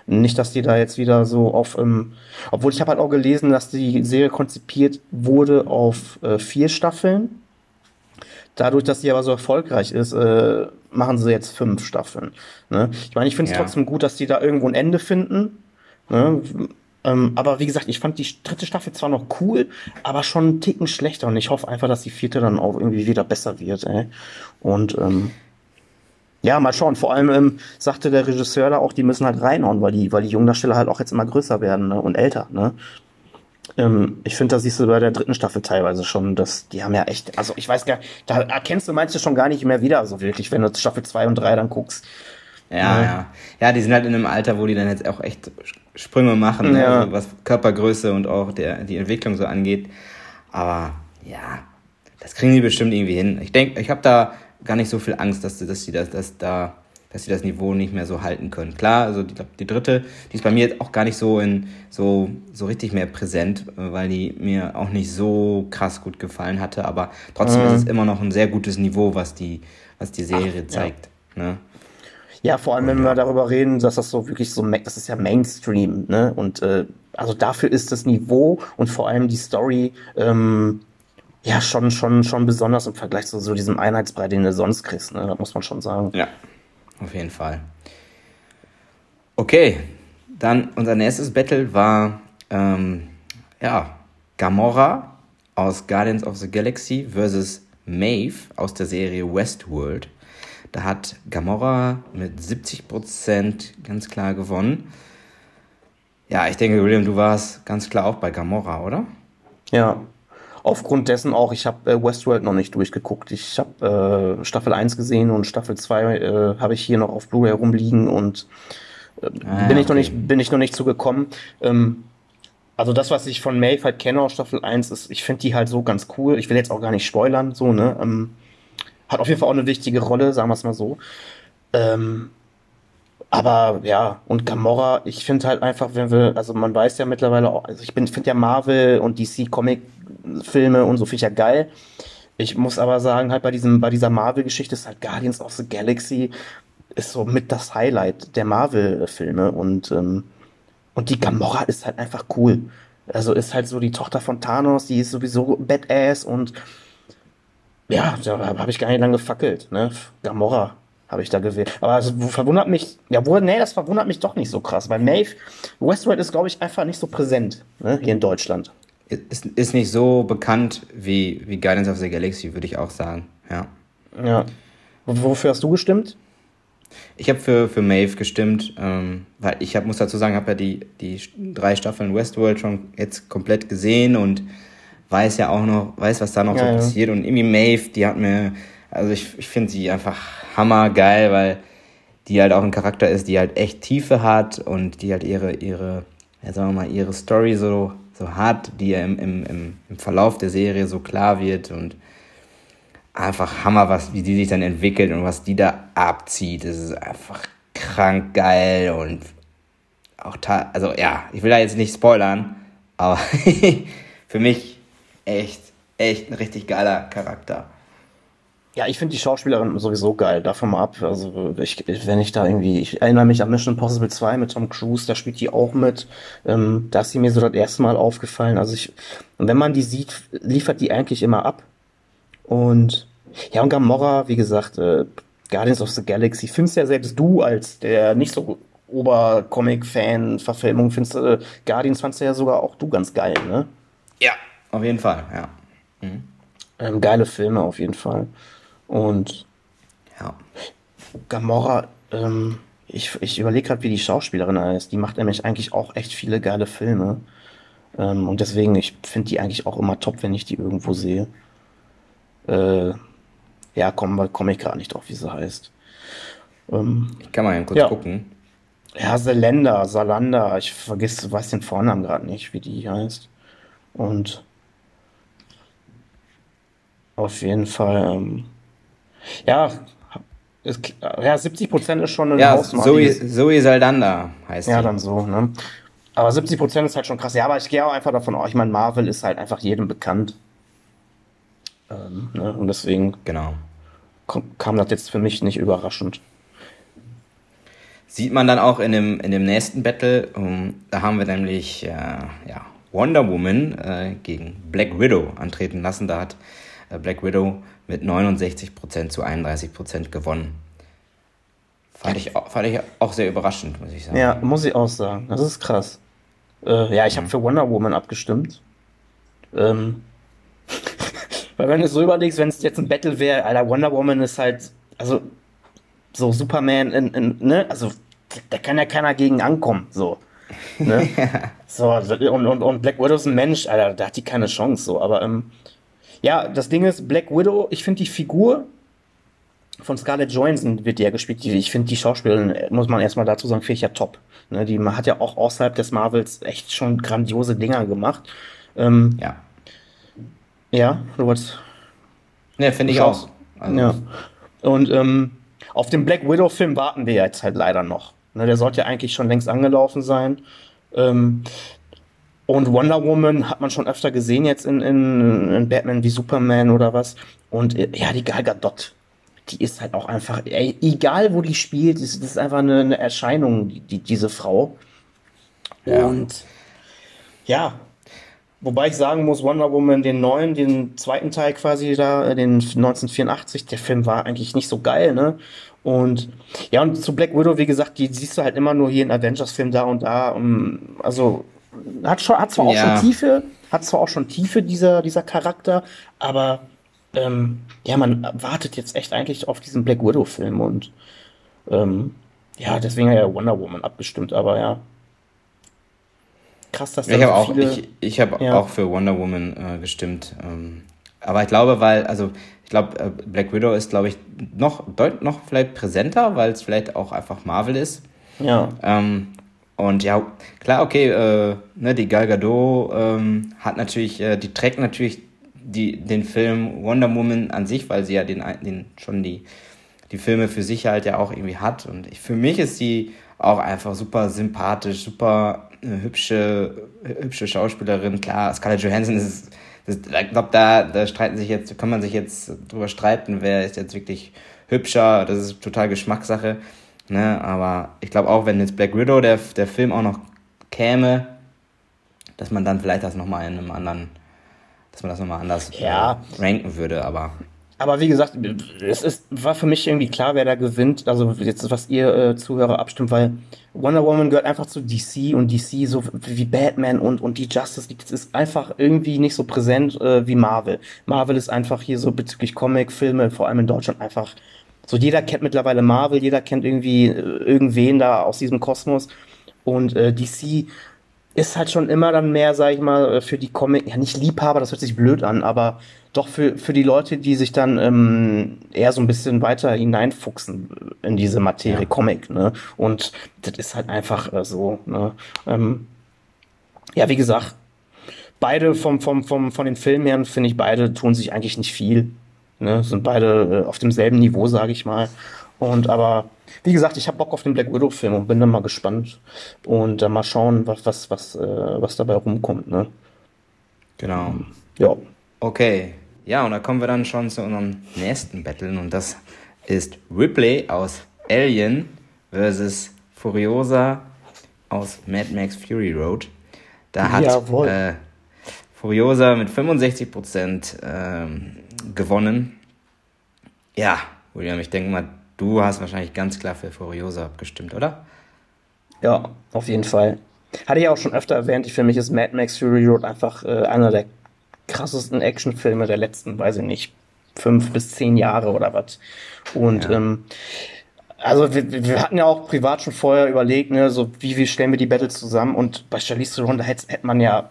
Speaker 2: nicht, dass die da jetzt wieder so auf, ähm, obwohl ich habe halt auch gelesen, dass die Serie konzipiert wurde auf äh, vier Staffeln. Dadurch, dass sie aber so erfolgreich ist, äh, machen sie jetzt fünf Staffeln. Ne? Ich meine, ich finde es
Speaker 1: Ja.
Speaker 2: trotzdem gut, dass die da irgendwo ein Ende finden. Ne? Ähm, aber wie gesagt, ich fand die dritte Staffel zwar noch cool, aber schon einen Ticken schlechter. Und ich hoffe einfach, dass die vierte dann auch irgendwie wieder besser wird. Ey. Und ähm, ja, mal schauen. Vor allem ähm, sagte der Regisseur da auch, die müssen halt reinhauen, weil die, weil die Jungdarsteller halt auch jetzt immer größer werden ne? und älter. Ne? Ähm, ich finde, das siehst du bei der dritten Staffel teilweise schon, dass die haben ja echt, also ich weiß gar da erkennst du manche schon gar nicht mehr wieder so wirklich, wenn du Staffel 2 und 3 dann guckst.
Speaker 1: Ja,
Speaker 2: Ja.
Speaker 1: ja. Ja, die sind halt in einem Alter, wo die dann jetzt auch echt Sprünge machen, ne?
Speaker 2: Ja.
Speaker 1: also was Körpergröße und auch der, die Entwicklung so angeht. Aber ja, das kriegen die bestimmt irgendwie hin. Ich denke, ich habe da gar nicht so viel Angst, dass, dass, die das, dass, da, dass sie das Niveau nicht mehr so halten können. Klar, also die, die dritte, die ist bei mir auch gar nicht so in so, so richtig mehr präsent, weil die mir auch nicht so krass gut gefallen hatte. Aber trotzdem
Speaker 2: Mhm.
Speaker 1: ist es immer noch ein sehr gutes Niveau, was die, was die Serie zeigt. Ne?
Speaker 2: Ja, vor allem, wenn wir darüber reden, dass das so wirklich so, das ist ja Mainstream, ne? Und äh, also dafür ist das Niveau und vor allem die Story ähm, ja schon, schon, schon besonders im Vergleich zu so diesem Einheitsbrei, den du sonst kriegst, ne? Das muss man schon sagen.
Speaker 1: Ja, auf jeden Fall. Okay, dann unser nächstes Battle war ähm, ja, Gamora aus Guardians of the Galaxy versus Maeve aus der Serie Westworld. Da hat Gamora mit 70% ganz klar gewonnen. Ja, ich denke, William, du warst ganz klar auch bei Gamora, oder?
Speaker 2: Ja. Aufgrund dessen auch, ich habe äh, Westworld noch nicht durchgeguckt. Ich habe äh, Staffel 1 gesehen und Staffel 2 äh, habe ich hier noch auf Blu-ray rumliegen und äh,
Speaker 1: Ah,
Speaker 2: bin, ich noch
Speaker 1: okay.
Speaker 2: nicht, bin ich noch nicht zugekommen. Ähm, also das, was ich von Maeve halt kenne aus Staffel 1, ist, ich finde die halt so ganz cool. Ich will jetzt auch gar nicht spoilern, so, ne? Ähm, hat auf jeden Fall auch eine wichtige Rolle, sagen wir es mal so. Ähm, aber ja, und Gamora, ich finde halt einfach, wenn wir, also man weiß ja mittlerweile auch, also ich finde ja Marvel und DC Comic Filme und so finde ich ja geil. Ich muss aber sagen, halt bei diesem, bei dieser Marvel-Geschichte ist halt Guardians of the Galaxy ist so mit das Highlight der Marvel-Filme und, ähm, und die Gamora ist halt einfach cool. Also ist halt so die Tochter von Thanos, die ist sowieso Badass und ja, da habe ich gar nicht lange gefackelt, ne? Gamora habe ich da gewählt. Aber es verwundert mich, ja, wo, nee, das verwundert mich doch nicht so krass, weil Maeve, Westworld ist, glaube ich, einfach nicht so präsent, ne, hier in Deutschland.
Speaker 1: Ist, ist nicht so bekannt wie, wie Guardians of the Galaxy, würde ich auch sagen. Ja.
Speaker 2: Ja. Wofür hast du gestimmt?
Speaker 1: Ich habe für, für Maeve gestimmt, ähm, weil ich hab, muss dazu sagen, habe ja die, die drei Staffeln Westworld schon jetzt komplett gesehen und weiß ja auch noch, weiß, was da noch ja, so passiert. Und irgendwie Maeve, die hat mir, also ich, ich finde sie einfach hammergeil, weil die halt auch ein Charakter ist, die halt echt Tiefe hat und die halt ihre, ihre, ja, sagen wir mal, ihre Story so, so hat, die ja im, im, im Verlauf der Serie so klar wird und einfach Hammer, was, wie die sich dann entwickelt und was die da abzieht. Das ist einfach krank geil und auch, also ja, ich will da jetzt nicht spoilern, aber für mich echt, echt ein richtig geiler Charakter.
Speaker 2: Ja, ich finde die Schauspielerin sowieso geil, davon mal ab. Also, ich, wenn ich da irgendwie, ich erinnere mich an Mission Impossible 2 mit Tom Cruise, da spielt die auch mit. Ähm, da ist sie mir so das erste Mal aufgefallen. Also, ich, und wenn man die sieht, liefert die eigentlich immer ab. Und, ja, und Gamora, wie gesagt, äh, Guardians of the Galaxy, findest ja selbst du als der nicht so Obercomic-Fan, Verfilmung, findest du, äh, Guardians fandst du ja sogar auch du ganz geil, ne?
Speaker 1: Ja, auf jeden Fall, ja.
Speaker 2: Mhm. Ähm, geile Filme auf jeden Fall. Und ja. Gamora, ähm, ich, ich überlege gerade, wie die Schauspielerin heißt. Die macht nämlich eigentlich auch echt viele geile Filme. Ähm, und deswegen, ich finde die eigentlich auch immer top, wenn ich die irgendwo sehe. Äh, ja, komme komm ich gerade nicht drauf, wie sie heißt.
Speaker 1: Ähm, ich kann mal kurz ja. gucken.
Speaker 2: Ja, Selenda, Salanda, ich vergesse, weiß den Vornamen gerade nicht, wie die heißt. Und auf jeden Fall, ähm, ja, ist, ja, 70 Prozent ist schon
Speaker 1: ein ja, Hausnummer. Zoe, Zoe Saldana heißt
Speaker 2: Ja, die. dann so, ne? Aber 70 Prozent ist halt schon krass. Ja, aber ich gehe auch einfach davon aus, ich meine, Marvel ist halt einfach jedem bekannt. Ähm, ne? Und deswegen
Speaker 1: genau.
Speaker 2: kam das jetzt für mich nicht überraschend.
Speaker 1: Sieht man dann auch in dem, in dem nächsten Battle, um, ähm, da haben wir nämlich äh, ja, Wonder Woman äh, gegen Black Widow antreten lassen. Da hat Black Widow mit 69% zu 31% gewonnen. Fand ich, fand ich auch sehr überraschend, muss ich sagen.
Speaker 2: Ja, muss ich auch sagen. Das ist krass. Äh, ja, ich mhm. habe für Wonder Woman abgestimmt. Ähm, weil wenn du es so überlegst, wenn es jetzt ein Battle wäre, Alter, Wonder Woman ist halt, also so Superman, in, in, ne, also da kann ja keiner gegen ankommen, so. Ne? so, und, und, und Black Widow ist ein Mensch, Alter, da hat die keine Chance, so, aber ähm, ja, das Ding ist, Black Widow, ich finde die Figur von Scarlett Johansson wird ja gespielt. Ich finde die Schauspielerin, muss man erstmal dazu sagen, finde ich ja top. Ne, die hat ja auch außerhalb des Marvels echt schon grandiose Dinger gemacht. Ähm,
Speaker 1: ja.
Speaker 2: Ja, Robert.
Speaker 1: Ne, finde ich auch.
Speaker 2: Also ja. Und ähm, auf den Black Widow-Film warten wir jetzt halt leider noch. Ne, der sollte ja eigentlich schon längst angelaufen sein. Ähm, und Wonder Woman hat man schon öfter gesehen jetzt in, in, in Batman wie Superman oder was. Und äh, ja, die Gal Gadot, die ist halt auch einfach, ey, egal wo die spielt, das ist einfach eine, eine Erscheinung, die, diese Frau. Ja. Und ja, wobei ich sagen muss, Wonder Woman, den neuen, den zweiten Teil quasi da, äh, den 1984, der Film war eigentlich nicht so geil, ne? Und ja, und zu Black Widow, wie gesagt, die siehst du halt immer nur hier in Avengers-Filmen da und da. Um, also hat, schon, hat zwar auch schon Tiefe, hat zwar auch schon Tiefe, dieser, dieser Charakter, aber ähm, ja, man wartet jetzt echt eigentlich auf diesen Black Widow-Film und ähm, ja, deswegen hat ja Wonder Woman abgestimmt, aber ja.
Speaker 1: Krass, dass da ich habe auch, ich, ich hab ja. auch für Wonder Woman äh, gestimmt. Ähm, aber ich glaube, weil, also ich glaube, äh, Black Widow ist, glaube ich, noch, deut noch vielleicht präsenter, weil es vielleicht auch einfach Marvel ist.
Speaker 2: Ja.
Speaker 1: Ähm, und ja, klar, okay, äh, ne, die Gal Gadot ähm, hat natürlich, äh, die trägt natürlich die, den Film Wonder Woman an sich, weil sie ja den, den schon die, die Filme für sich halt ja auch irgendwie hat. Und ich, für mich ist sie auch einfach super sympathisch, super äh, hübsche, hübsche Schauspielerin. Klar, Scarlett Johansson ist, ist ich glaube, da, da streiten sich jetzt, kann man sich jetzt drüber streiten, wer ist jetzt wirklich hübscher. Das ist total Geschmackssache. Ne? Aber ich glaube auch, wenn jetzt Black Widow, der, der Film auch noch käme, dass man dann vielleicht das nochmal in einem anderen, dass man das nochmal anders
Speaker 2: ja.
Speaker 1: äh, ranken würde, aber.
Speaker 2: Aber wie gesagt, es ist, war für mich irgendwie klar, wer da gewinnt. Also jetzt, was ihr äh, Zuhörer abstimmt, weil Wonder Woman gehört einfach zu DC und DC, so wie Batman und, und die Justice League, ist einfach irgendwie nicht so präsent äh, wie Marvel. Marvel ist einfach hier so bezüglich Comic, Filme, vor allem in Deutschland einfach So jeder kennt mittlerweile Marvel, jeder kennt irgendwie äh, irgendwen da aus diesem Kosmos. Und äh, DC ist halt schon immer dann mehr, sag ich mal, äh, für die Comic, ja nicht Liebhaber, das hört sich blöd an, aber doch für, für die Leute, die sich dann ähm, eher so ein bisschen weiter hineinfuchsen in diese Materie ja. Comic, ne? Und das ist halt einfach äh, so, ne? Ähm, ja, wie gesagt, beide vom, vom, vom, von den Filmen her, finde ich, beide tun sich eigentlich nicht viel. Ne? Sind beide äh, auf demselben Niveau, sage ich mal. Und aber, wie gesagt, ich habe Bock auf den Black Widow-Film und bin dann mal gespannt. Und dann mal schauen, was, was, was, äh, was dabei rumkommt. Ne?
Speaker 1: Genau. Ja. Okay. Ja, und da kommen wir dann schon zu unserem nächsten Battle. Und das ist Ripley aus Alien versus Furiosa aus Mad Max Fury Road. Da hat äh, Furiosa mit 65% ähm, gewonnen. Ja, William, ich denke mal, du hast wahrscheinlich ganz klar für Furiosa abgestimmt, oder?
Speaker 2: Ja, auf jeden Fall. Hatte ich auch schon öfter erwähnt, ich finde mich ist Mad Max Fury Road einfach äh, einer der krassesten Actionfilme der letzten, weiß ich nicht, fünf bis zehn Jahre oder was. Und ja. ähm, also wir, wir, hatten ja auch privat schon vorher überlegt, ne, so wie, wie stellen wir die Battles zusammen und bei Charlize Theron, da hätte man ja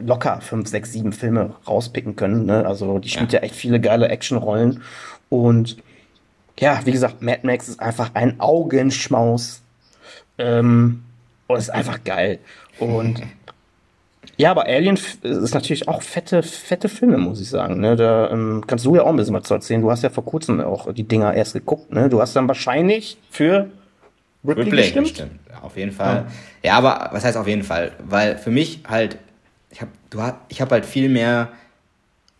Speaker 2: locker fünf, sechs, sieben Filme rauspicken können. Ne? Also die spielt ja. ja echt viele geile Actionrollen. Und ja, wie gesagt, Mad Max ist einfach ein Augenschmaus. Ähm, und ist einfach geil. Und ja, aber Alien ist natürlich auch fette, fette Filme, muss ich sagen. Ne? Da ähm, kannst du ja auch ein bisschen was zu erzählen. Du hast ja vor kurzem auch die Dinger erst geguckt. Ne? Du hast dann wahrscheinlich für
Speaker 1: Ripley, Ripley gestimmt. gestimmt. Auf jeden Fall. Ja. ja, aber was heißt auf jeden Fall? Weil für mich halt ich habe du hat, ich habe halt viel mehr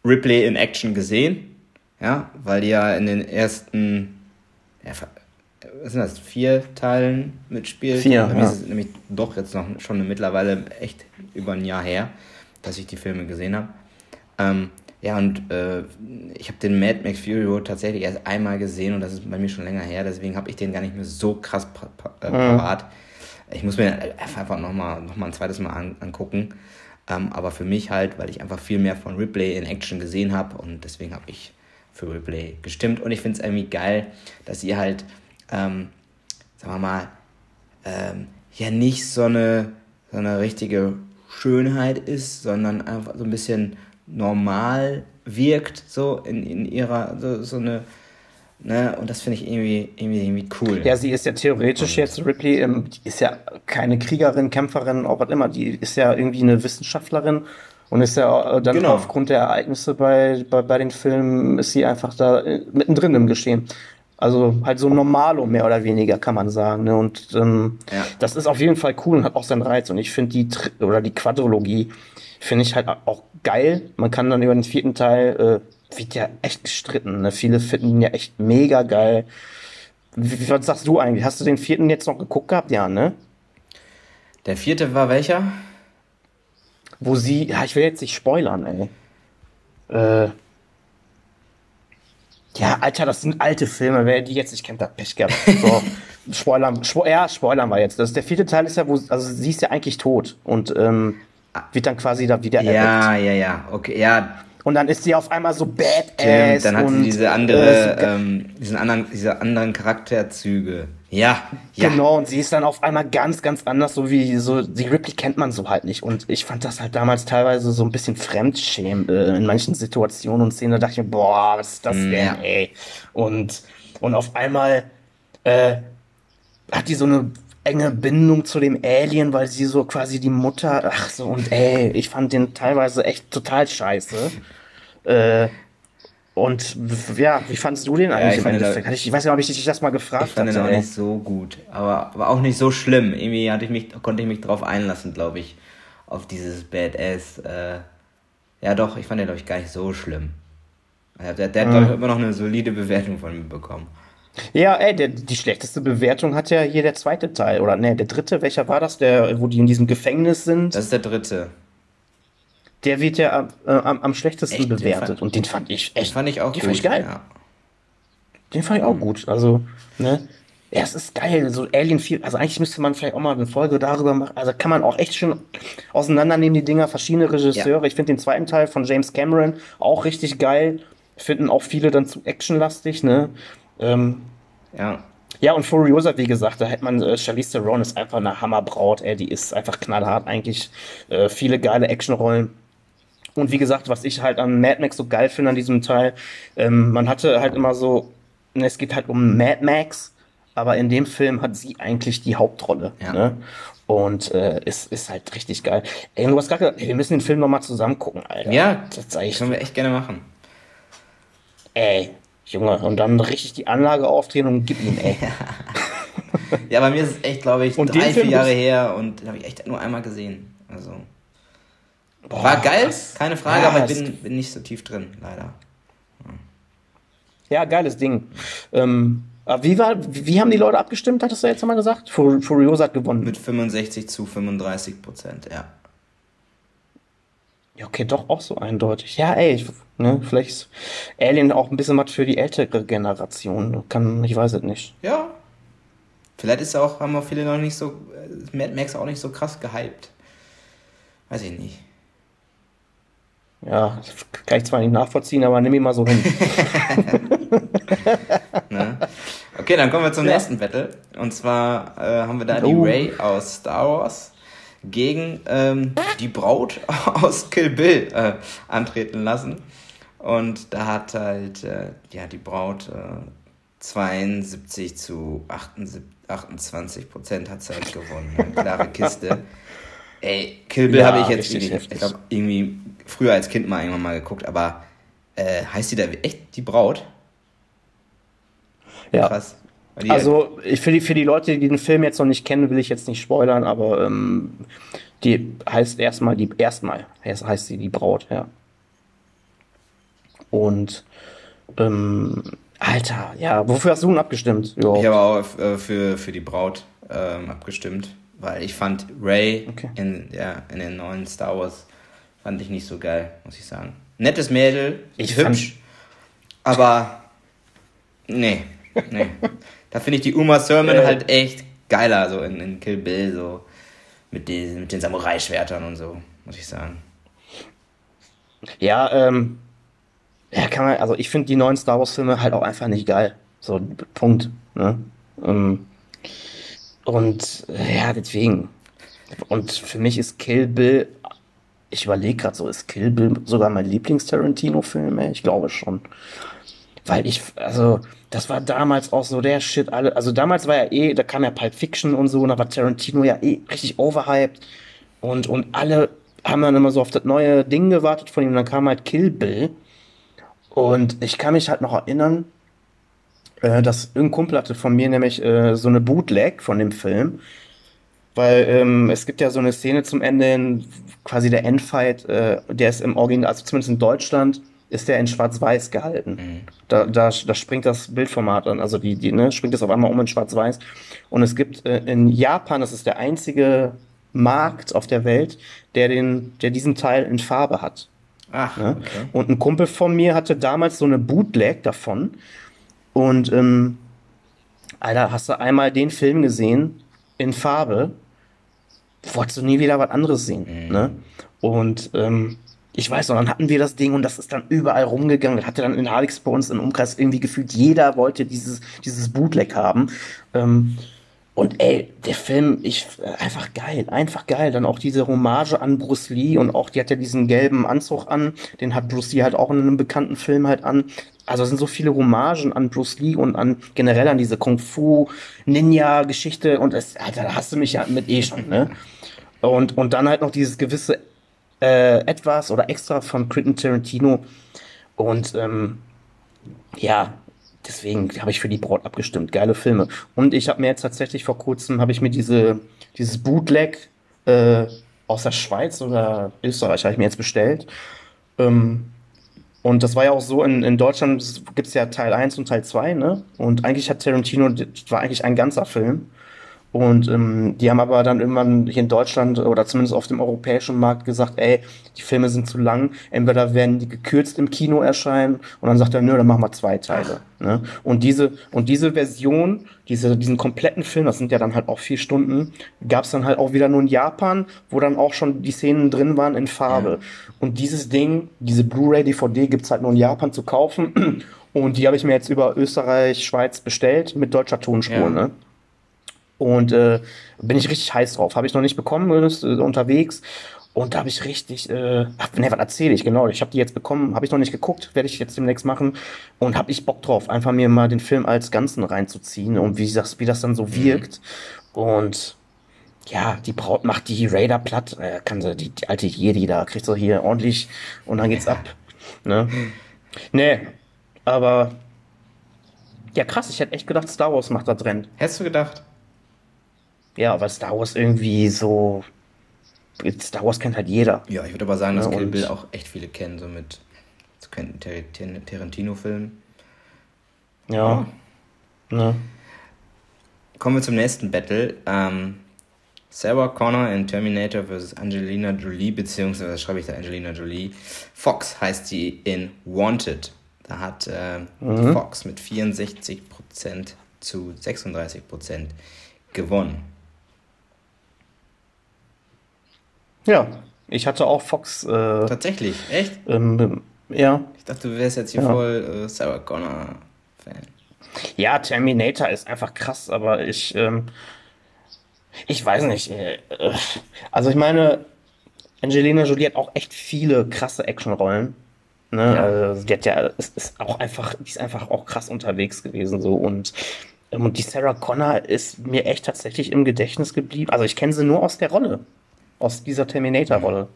Speaker 1: Ripley in Action gesehen, ja, weil die ja in den ersten ja, was sind das, vier Teilen mitspielt. Vier, ja. ist es nämlich doch jetzt noch schon mittlerweile echt über ein Jahr her, dass ich die Filme gesehen habe. Ähm, ja, und äh, ich habe den Mad Max Fury Road tatsächlich erst einmal gesehen und das ist bei mir schon länger her, deswegen habe ich den gar nicht mehr so krass äh, mhm. parat. Mhm. Ich muss mir einfach nochmal noch mal ein zweites Mal an, angucken. Ähm, aber für mich halt, weil ich einfach viel mehr von Ripley in Action gesehen habe und deswegen habe ich für Ripley gestimmt. Und ich finde es irgendwie geil, dass ihr halt, ähm, sagen wir mal, ähm, ja nicht so eine, so eine richtige Schönheit ist, sondern einfach so ein bisschen normal wirkt, so in, in ihrer, so, so eine Ne? Und das finde ich irgendwie, irgendwie, irgendwie cool.
Speaker 2: Ja, sie ist ja theoretisch jetzt, Ripley, ähm, die ist ja keine Kriegerin, Kämpferin, auch was immer. Die ist ja irgendwie eine Wissenschaftlerin und ist ja äh, dann genau. aufgrund der Ereignisse bei, bei, bei den Filmen, ist sie einfach da äh, mittendrin im Geschehen. Also halt so normalo mehr oder weniger, kann man sagen. Ne? Und ähm, ja. das ist auf jeden Fall cool und hat auch seinen Reiz. Und ich finde die, oder die Quadrologie, finde ich halt auch geil. Man kann dann über den vierten Teil äh, wird ja echt gestritten. Ne? Viele finden ihn ja echt mega geil. Wie, was sagst du eigentlich? Hast du den vierten jetzt noch geguckt gehabt? Ja, ne?
Speaker 1: Der vierte war welcher?
Speaker 2: Wo sie, ja, ich will jetzt nicht spoilern, ey. Äh, ja, Alter, das sind alte Filme. Wer die jetzt nicht kennt, hat Pech gehabt. So, Spoilern, Spo ja, Spoilern war jetzt. Das, der vierte Teil ist ja, wo, also sie ist ja eigentlich tot und ähm, wird dann quasi da wieder
Speaker 1: erweckt. Ja, ja, ja, okay, ja,
Speaker 2: und dann ist sie auf einmal so badass.
Speaker 1: Stimmt, dann hat und, sie diese andere, äh, ähm, diesen anderen, diese anderen Charakterzüge. Ja,
Speaker 2: ja. Genau, und sie ist dann auf einmal ganz, ganz anders, so wie so, die Ripley kennt man so halt nicht. Und ich fand das halt damals teilweise so ein bisschen fremdschämen äh, in manchen Situationen und Szenen. Da dachte ich mir, boah, was ist das mm, denn, ja. ey? Und, und auf einmal äh, hat die so eine enge Bindung zu dem Alien, weil sie so quasi die Mutter, ach so, und ey, ich fand den teilweise echt total scheiße. Äh, und ja, wie fandest du den eigentlich ja, im Endeffekt? Da, ich weiß ja, ob ich dich das mal gefragt habe. Ich
Speaker 1: fand hatte, den auch nicht so gut, aber, aber auch nicht so schlimm. Irgendwie hatte ich mich, konnte ich mich drauf einlassen, glaube ich, auf dieses Badass. Äh, ja doch, ich fand den, glaube ich, gar nicht so schlimm. Der, der mhm. hat, ich, immer noch eine solide Bewertung von mir bekommen.
Speaker 2: Ja, ey, der, die schlechteste Bewertung hat ja hier der zweite Teil. Oder ne, der dritte, welcher war das? Der, wo die in diesem Gefängnis sind?
Speaker 1: Das ist der dritte.
Speaker 2: Der wird ja äh, am, am schlechtesten echt? bewertet. Fand, und den fand ich echt.
Speaker 1: Den fand ich auch
Speaker 2: den
Speaker 1: gut.
Speaker 2: Fand ich geil. Ja. Den fand ich auch gut. Also, ne? Ja, es ist geil. So Alien 4, also eigentlich müsste man vielleicht auch mal eine Folge darüber machen. Also kann man auch echt schön auseinandernehmen, die Dinger, verschiedene Regisseure. Ja. Ich finde den zweiten Teil von James Cameron auch richtig geil. Finden auch viele dann zu actionlastig, ne? Ähm,
Speaker 1: Ja.
Speaker 2: Ja, und Furiosa, wie gesagt, da hätte man, äh, Charlize Theron ist einfach eine Hammerbraut, ey, die ist einfach knallhart eigentlich. Äh, viele geile Actionrollen. Und wie gesagt, was ich halt an Mad Max so geil finde an diesem Teil, ähm, man hatte halt immer so, ne, es geht halt um Mad Max, aber in dem Film hat sie eigentlich die Hauptrolle.
Speaker 1: Ja.
Speaker 2: Ne? Und äh, ist, ist halt richtig geil. Ey, du hast gerade gesagt, ey, wir müssen den Film nochmal zusammen gucken, Alter.
Speaker 1: Ja,
Speaker 2: das echt,
Speaker 1: können wir echt gerne machen.
Speaker 2: ey, Junge, und dann richtig die Anlage aufdrehen und gib ihm, ey.
Speaker 1: Ja, bei mir ist es echt, glaube ich,
Speaker 2: Und
Speaker 1: drei, vier Jahre her und den habe ich echt nur einmal gesehen. Also.
Speaker 2: Boah,
Speaker 1: War geil,
Speaker 2: krass.
Speaker 1: keine Frage,
Speaker 2: Ja,
Speaker 1: aber ich bin, bin nicht so tief drin, leider.
Speaker 2: Ja, geiles Ding. Ähm, aber wie, war, wie, haben die Leute abgestimmt, hattest du jetzt nochmal gesagt? Fur Furiosa hat gewonnen.
Speaker 1: Mit 65 zu 35 Prozent, ja.
Speaker 2: Ja, okay, doch auch so eindeutig. Ja, ey, ich, ne, vielleicht ist Alien auch ein bisschen was für die ältere Generation. Kann, ich weiß es nicht.
Speaker 1: Ja. Vielleicht ist auch, haben auch viele noch nicht so, äh, Mad Max auch nicht so krass gehypt. Weiß ich nicht.
Speaker 2: Ja, kann ich zwar nicht nachvollziehen, aber nimm ihn mal so hin.
Speaker 1: Ne? Okay, dann kommen wir zum
Speaker 2: Ja.
Speaker 1: nächsten Battle. Und zwar äh, haben wir da die
Speaker 2: Oh.
Speaker 1: Ray aus Star Wars gegen ähm, die Braut aus Kill Bill äh, antreten lassen. Und da hat halt äh, ja, die Braut äh, 72 zu 78, 28 Prozent hat sie halt gewonnen. Eine klare Kiste. Ey, Kill Bill
Speaker 2: Ja,
Speaker 1: habe ich jetzt
Speaker 2: heftig.
Speaker 1: ich glaube, irgendwie früher als Kind mal irgendwann mal geguckt, aber äh, heißt die da echt die Braut?
Speaker 2: Ja.
Speaker 1: Krass.
Speaker 2: Also ich, für, die, für die Leute, die den Film jetzt noch nicht kennen, will ich jetzt nicht spoilern, aber ähm, die heißt erstmal die erstmal heißt, heißt sie die Braut, ja. Und ähm, Alter, ja, wofür hast du denn abgestimmt? Jo.
Speaker 1: Ich habe auch äh, für, für die Braut ähm, abgestimmt, weil ich fand Ray
Speaker 2: Okay.
Speaker 1: in, ja, in den neuen Star Wars fand ich nicht so geil, muss ich sagen. Nettes Mädel,
Speaker 2: Ich
Speaker 1: hübsch, aber nee, nee. Da finde ich die Uma Thurman
Speaker 2: Äh.
Speaker 1: halt echt geiler, so in, in Kill Bill, so mit den, mit den Samurai-Schwertern und so, muss ich sagen.
Speaker 2: Ja, ähm, ja, kann man, also ich finde die neuen Star Wars Filme halt auch einfach nicht geil. So, Punkt. Ne? Ähm, und äh, ja, deswegen. Und für mich ist Kill Bill, ich überlege gerade so, ist Kill Bill sogar mein Lieblings-Tarantino-Film? Ich glaube schon. Weil ich, also, das war damals auch so der Shit, alle, also damals war ja eh, da kam ja Pulp Fiction und so, und da war Tarantino ja eh richtig overhyped. Und, und alle haben dann immer so auf das neue Ding gewartet von ihm, und dann kam halt Kill Bill. Und ich kann mich halt noch erinnern, äh, dass irgendein Kumpel hatte von mir nämlich äh, so eine Bootleg von dem Film. Weil ähm, es gibt ja so eine Szene zum Ende, quasi der Endfight, äh, der ist im Original, also zumindest in Deutschland, ist der in Schwarz-Weiß gehalten. Da, da, da springt das Bildformat an, also die, die, ne, springt das auf einmal um in Schwarz-Weiß. Und es gibt äh, in Japan, das ist der einzige Markt auf der Welt, der, den, der diesen Teil in Farbe hat.
Speaker 1: Ach,
Speaker 2: Ne?
Speaker 1: okay.
Speaker 2: Und ein Kumpel von mir hatte damals so eine Bootleg davon. Und, ähm, Alter, hast du einmal den Film gesehen in Farbe, wolltest du nie wieder was anderes sehen. Ne? Und ähm, ich weiß noch, dann hatten wir das Ding und das ist dann überall rumgegangen. Das hatte dann in Halix bei uns im Umkreis irgendwie gefühlt, jeder wollte dieses, dieses Bootleg haben. Ähm, und ey, der Film, ich, einfach geil, einfach geil. Dann auch diese Hommage an Bruce Lee und auch, die hat ja diesen gelben Anzug an, den hat Bruce Lee halt auch in einem bekannten Film halt an. Also es sind so viele Hommagen an Bruce Lee und an generell an diese Kung-Fu-Ninja-Geschichte und es, Alter, da hast du mich ja mit eh schon, ne? Und, und dann halt noch dieses gewisse äh, Etwas oder Extra von Quentin Tarantino. Und ähm, ja, deswegen habe ich für die Braut abgestimmt. Geile Filme. Und ich habe mir jetzt tatsächlich vor kurzem, habe ich mir diese, dieses Bootleg äh, aus der Schweiz oder Österreich, habe ich mir jetzt bestellt. Ähm, und das war ja auch so, in, in Deutschland gibt es ja Teil 1 und Teil 2, ne? Und eigentlich hat Tarantino, das war eigentlich ein ganzer Film. Und ähm, die haben aber dann irgendwann hier in Deutschland oder zumindest auf dem europäischen Markt gesagt, ey, die Filme sind zu lang, entweder werden die gekürzt im Kino erscheinen und dann sagt er, nö, dann machen wir zwei Teile. Ne? Und diese und diese Version, diese, diesen kompletten Film, das sind ja dann halt auch vier Stunden, gab es dann halt auch wieder nur in Japan, wo dann auch schon die Szenen drin waren in Farbe. Und dieses Ding, diese Blu-ray, DVD gibt's halt nur in Japan zu kaufen. Und die habe ich mir jetzt über Österreich, Schweiz bestellt mit deutscher Tonspur.
Speaker 1: Ja.
Speaker 2: Ne? Und äh, bin ich richtig heiß drauf. Habe ich noch nicht bekommen, ist äh, unterwegs. Und da habe ich richtig, äh, ach, ne, was erzähle ich, genau. Ich habe die jetzt bekommen, habe ich noch nicht geguckt, werde ich jetzt demnächst machen. Und habe ich Bock drauf, einfach mir mal den Film als Ganzen reinzuziehen und wie das, wie das dann so wirkt. Und ja, die Braut macht die Raider platt, äh, kann sie, die, die alte Jedi da, kriegt so hier ordentlich und dann geht's ab. Ne? Nee, aber ja krass, ich hätte echt gedacht, Star Wars macht das Rennen.
Speaker 1: Hättest du gedacht?
Speaker 2: Ja, weil Star Wars irgendwie so. Star Wars kennt halt jeder.
Speaker 1: Ja, ich würde aber sagen, dass
Speaker 2: Ja,
Speaker 1: Kill
Speaker 2: und-
Speaker 1: Bill auch echt viele kennen, so mit so Quentin Tar- Tar- Tarantino-Filmen.
Speaker 2: Ja. Ne?
Speaker 1: Kommen wir zum nächsten Battle. Ähm, Sarah Connor in Terminator vs. Angelina Jolie, beziehungsweise schreibe ich da Angelina Jolie. Fox heißt sie in Wanted. Da hat äh,
Speaker 2: Mhm.
Speaker 1: Fox mit 64% zu 36% gewonnen.
Speaker 2: Ja. Ich hatte auch Fox. Äh,
Speaker 1: Tatsächlich, echt?
Speaker 2: ähm, ja.
Speaker 1: Ich dachte, du wärst jetzt hier
Speaker 2: Ja.
Speaker 1: voll äh, Sarah Connor-Fan.
Speaker 2: Ja, Terminator ist einfach krass, aber ich. Ähm, ich weiß nicht. Äh, äh, also, ich meine, Angelina Jolie hat auch echt viele krasse Actionrollen. Ne?
Speaker 1: Ja.
Speaker 2: Also, die hat ja, es ist auch einfach, die ist einfach auch krass unterwegs gewesen so und ähm, und die Sarah Connor ist mir echt tatsächlich im Gedächtnis geblieben. Also ich kenne sie nur aus der Rolle, aus dieser Terminator-Rolle.